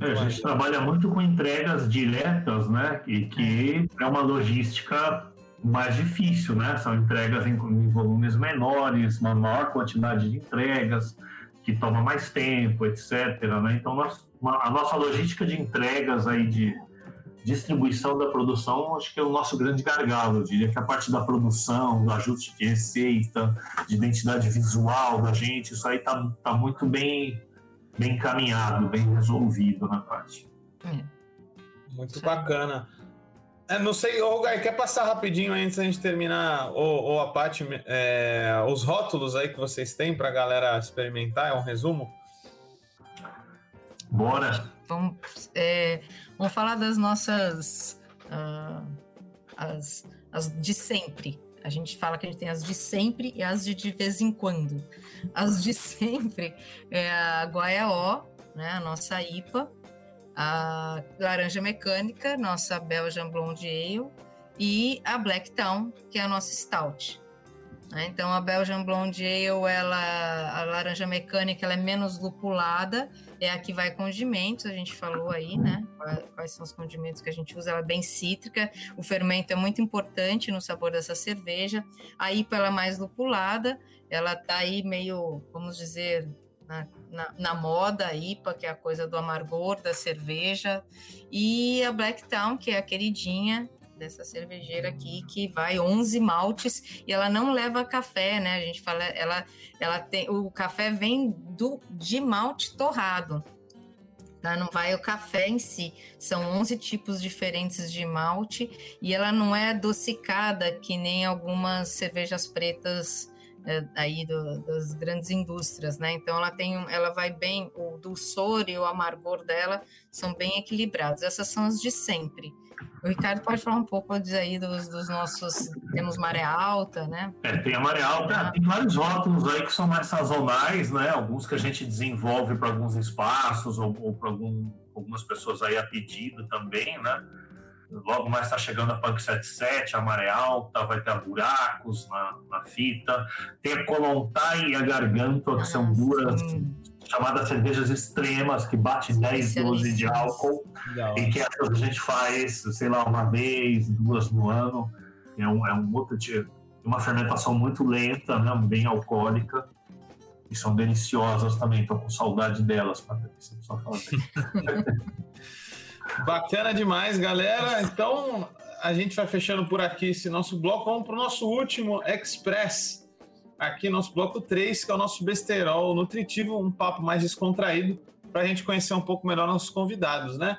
É, a gente trabalha muito com entregas diretas, né? E que é uma logística mais difícil, né? São entregas em, em, volumes menores, uma maior quantidade de entregas, que toma mais tempo, etc. Né? Então, nós, a nossa logística de entregas aí de distribuição da produção, acho que é o nosso grande gargalo. Eu diria que a parte da produção, do ajuste de receita, de identidade visual da gente, isso aí está tá muito bem, bem encaminhado, bem resolvido na parte. É. Muito bacana. É, não sei, ô Gai, quer passar rapidinho antes da gente terminar, ou, ou a parte, é, os rótulos aí que vocês têm para a galera experimentar? É um resumo? Bora! Vamos, é, vamos falar das nossas. Uh, as, as de sempre. A gente fala que a gente tem as de sempre e as de de vez em quando. As de *laughs* sempre é a Guaiaó, né, a nossa IPA, a Laranja Mecânica, nossa Belgian Blonde Ale, e a Black Town, que é a nossa Stout. Né? Então, a Belgian Blonde Ale, ela, a laranja mecânica, ela é menos lupulada, é a que vai condimentos, a gente falou aí, né? Quais são os condimentos que a gente usa? Ela é bem cítrica, o fermento é muito importante no sabor dessa cerveja. A IPA, ela é mais lupulada, ela tá aí meio, vamos dizer, na, na, na, moda, a IPA, que é a coisa do amargor da cerveja, e a Black Town, que é a queridinha dessa cervejeira aqui, que vai 11 maltes, e ela não leva café, né? A gente fala, ela, ela tem, o café vem do, de malte torrado, Tá? Não vai o café em si. São 11 tipos diferentes de malte e ela não é adocicada que nem algumas cervejas pretas é, aí do, das grandes indústrias, né? Então ela tem, ela vai bem, o dulçor e o amargor dela são bem equilibrados. Essas são as de sempre. O Ricardo pode falar um pouco aí dos, dos nossos. Temos maré alta, né? É, tem a maré alta, ah. tem vários rótulos aí que são mais sazonais, né? Alguns que a gente desenvolve para alguns espaços ou, ou para algum, algumas pessoas aí a pedido também, né? Logo mais está chegando a Punk 77, a Maré Alta, vai ter buracos na, na fita. Tem a Colontai e a Garganta, que são duas chamadas cervejas extremas, que bate 10, 12 de álcool. Legal. E que essas a gente faz, sei lá, uma vez, duas no ano. É um, é um outro tipo, uma fermentação muito lenta, né, bem alcoólica. E são deliciosas também, estou com saudade delas, Patrícia. Só falar *laughs* *laughs* Bacana demais, galera. Então, a gente vai fechando por aqui esse nosso bloco. Vamos para o nosso último Express. Aqui, nosso bloco 3, que é o nosso besterol nutritivo, um papo mais descontraído, para a gente conhecer um pouco melhor nossos convidados, né?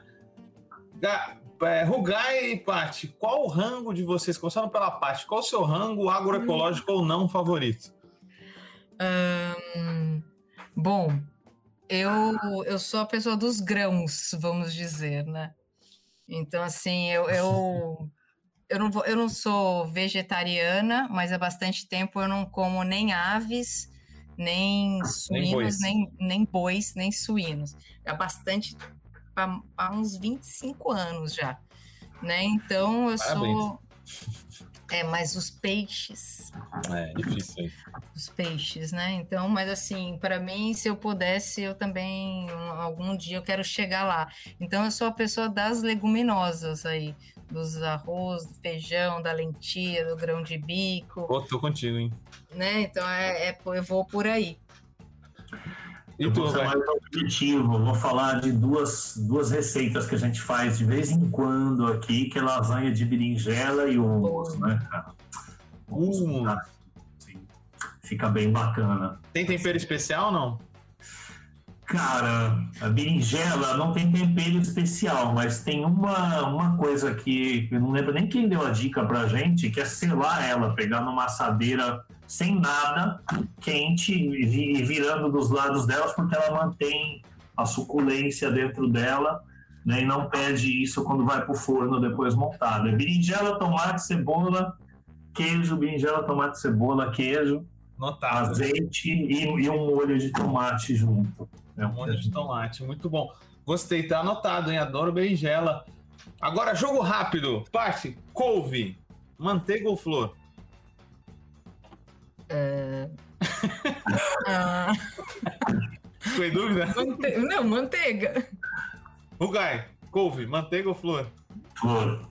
É, Rugai e Paty, qual o rango de vocês, começando pela Paty, qual o seu rango agroecológico ou não favorito? Um, bom, eu, eu sou a pessoa dos grãos, vamos dizer, né? Então, assim, eu, eu, eu, não, vou, eu não sou vegetariana, mas há bastante tempo eu não como nem aves, nem suínos, nem, nem, nem bois, nem suínos. Há bastante, há, há uns 25 anos já. Né? Então, eu Parabéns. sou é, mas os peixes. É, difícil. Os peixes, né? Então, mas assim, para mim, se eu pudesse, eu também, algum dia, eu quero chegar lá. Então, eu sou a pessoa das leguminosas aí, dos arroz, do feijão, da lentilha, do grão de bico. Pô, tô contigo, hein? Né? Então, é, é eu vou por aí. E eu vou ser mais objetivo, vou falar de duas, duas receitas que a gente faz de vez em quando aqui, que é lasanha de berinjela e hummus, né, cara? Hummus. Tá? Fica bem bacana. Tem tempero especial ou não? Cara, a berinjela não tem tempero especial, mas tem uma, uma coisa que eu não lembro nem quem deu a dica pra gente, que é selar ela, pegar numa assadeira sem nada, quente e virando dos lados delas, porque ela mantém a suculência dentro dela né, e não perde isso quando vai para o forno depois montado. É berinjela, tomate, cebola, queijo, berinjela, tomate, cebola, queijo, Notado. azeite e, e, um molho de tomate junto. É um molho de tomate, muito bom. Gostei, tá anotado, hein? Adoro berinjela. Agora, jogo rápido. Parte, couve, manteiga ou flor? *laughs* Sem dúvida? Mante... Não, manteiga. Rugai, couve, manteiga ou flor? Flor.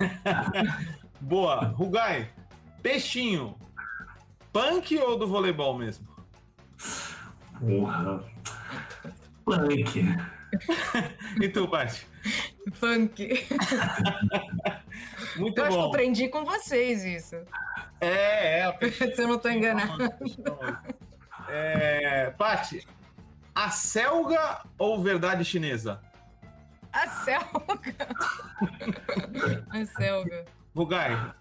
*laughs* Boa. Rugai, peixinho, punk ou do voleibol mesmo? Porra. Punk. *laughs* e tu, Paty? Punk. Muito eu bom. acho que eu aprendi com vocês isso. É, é. Se eu *laughs* não estou enganado. É, Paty, a selga ou verdade chinesa? A selga. *laughs* a selga. Bugai,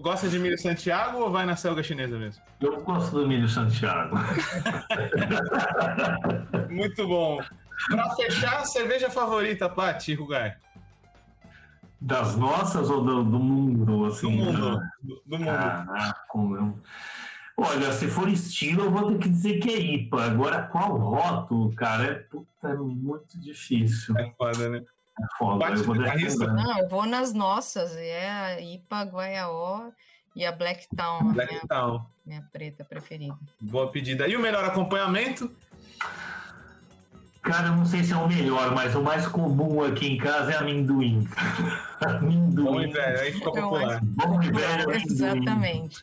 gosta de milho Santiago ou vai na selga chinesa mesmo? Eu gosto do milho Santiago. *laughs* Muito bom. Para fechar, cerveja favorita, Paty, Rugai? Das nossas ou do, do mundo? Assim, do mundo. Do, do mundo. Caraca, eu... Olha, se for estilo, eu vou ter que dizer que é IPA. Agora, qual rótulo, cara? É, puta, é muito difícil. É foda, né? É foda. eu vou Não, eu vou nas nossas. É a IPA Guaiaó e a Black Town. Black minha, Town. Minha preta preferida. Boa pedida. E o melhor acompanhamento? Cara, eu não sei se é o melhor, mas o mais comum aqui em casa é amendoim. amendoim. Bom e velho, aí ficou popular. Bom e velho amendoim. Exatamente.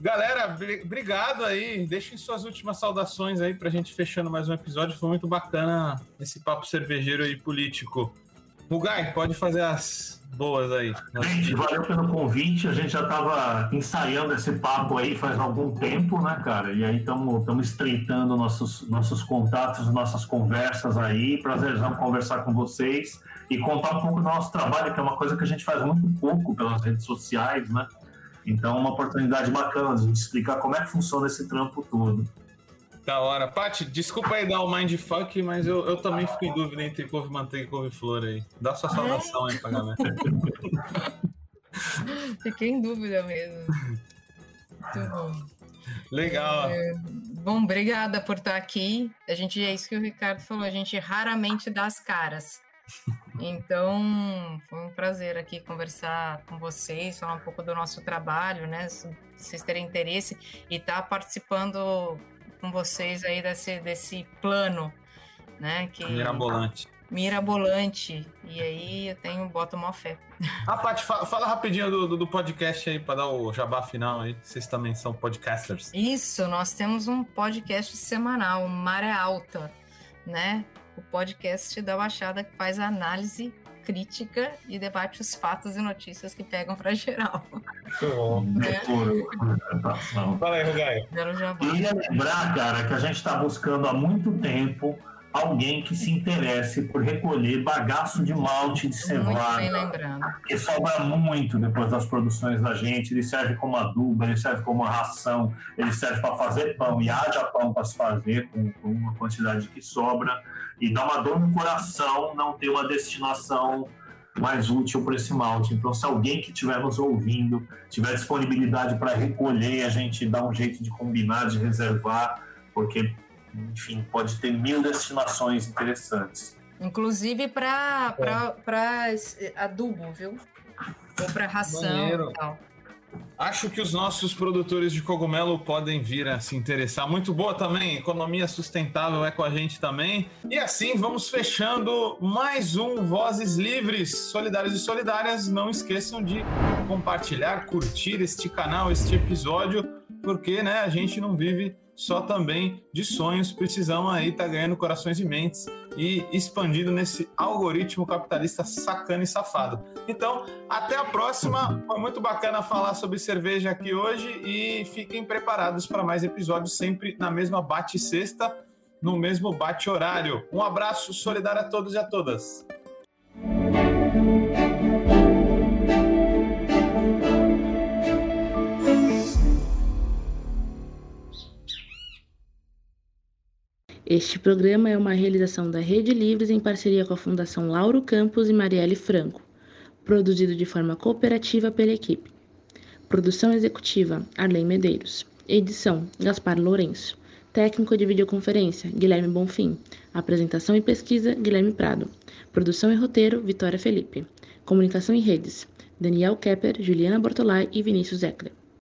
Galera, obrigado aí. Deixem suas últimas saudações aí pra gente fechando mais um episódio. Foi muito bacana esse papo cervejeiro e político. Rugai, pode fazer as boas aí. Gente, valeu pelo convite. A gente já estava ensaiando esse papo aí faz algum tempo, né, cara? E aí estamos estreitando nossos, nossos contatos, nossas conversas aí. Prazerzão conversar com vocês e contar um pouco do nosso trabalho, que é uma coisa que a gente faz muito pouco pelas redes sociais, né? Então, é uma oportunidade bacana de explicar como é que funciona esse trampo todo. Da hora. Paty, desculpa aí dar o mindfuck, mas eu, eu também fico em dúvida entre couve manteiga e couve flor aí. Dá sua saudação aí pra galera. *laughs* Fiquei em dúvida mesmo. Muito bom. Legal. É, bom, obrigada por estar aqui. A gente, é isso que o Ricardo falou, a gente raramente dá as caras. Então, foi um prazer aqui conversar com vocês, falar um pouco do nosso trabalho, né? Se vocês terem interesse e estar tá participando com vocês aí desse, desse plano, né? Que, Mirabolante. Mirabolante. E aí eu tenho, boto uma fé. Ah, Paty, fala, fala rapidinho do, do, podcast aí para dar o jabá final aí. Vocês também são podcasters. Isso, nós temos um podcast semanal, Maré Alta, né? O podcast da Baixada que faz análise crítica e debate os fatos e notícias que pegam para geral. É. Fala aí, Rugai. Queria lembrar, cara, que a gente está buscando há muito tempo alguém que se interesse por recolher bagaço de malte de cevada, que sobra muito depois das produções da gente. Ele serve como adubo, ele serve como ração, ele serve para fazer pão e haja pão para se fazer com, com uma quantidade que sobra. E dá uma dor no coração não ter uma destinação mais útil para esse malte. Então, se alguém que estiver nos ouvindo tiver disponibilidade para recolher, a gente dá um jeito de combinar, de reservar, porque enfim, pode ter mil destinações interessantes. Inclusive para é. adubo, viu? Ou para ração Maneiro. e tal. Acho que os nossos produtores de cogumelo podem vir a se interessar. Muito boa também, economia sustentável é com a gente também. E assim vamos fechando mais um Vozes Livres, solidários e solidárias. Não esqueçam de compartilhar, curtir este canal, este episódio, porque né, a gente não vive só também de sonhos, precisamos aí estar tá ganhando corações e mentes e expandindo nesse algoritmo capitalista sacana e safado. Então, até a próxima. Foi muito bacana falar sobre cerveja aqui hoje e fiquem preparados para mais episódios sempre na mesma bate-sexta, no mesmo bate-horário. Um abraço solidário a todos e a todas. Este programa é uma realização da Rede Livres em parceria com a Fundação Lauro Campos e Marielle Franco, produzido de forma cooperativa pela equipe. Produção executiva: Arlen Medeiros. Edição: Gaspar Lourenço. Técnico de videoconferência: Guilherme Bonfim. Apresentação e pesquisa: Guilherme Prado. Produção e roteiro: Vitória Felipe. Comunicação e redes: Daniel Kepper, Juliana Bortolai e Vinícius Eckler.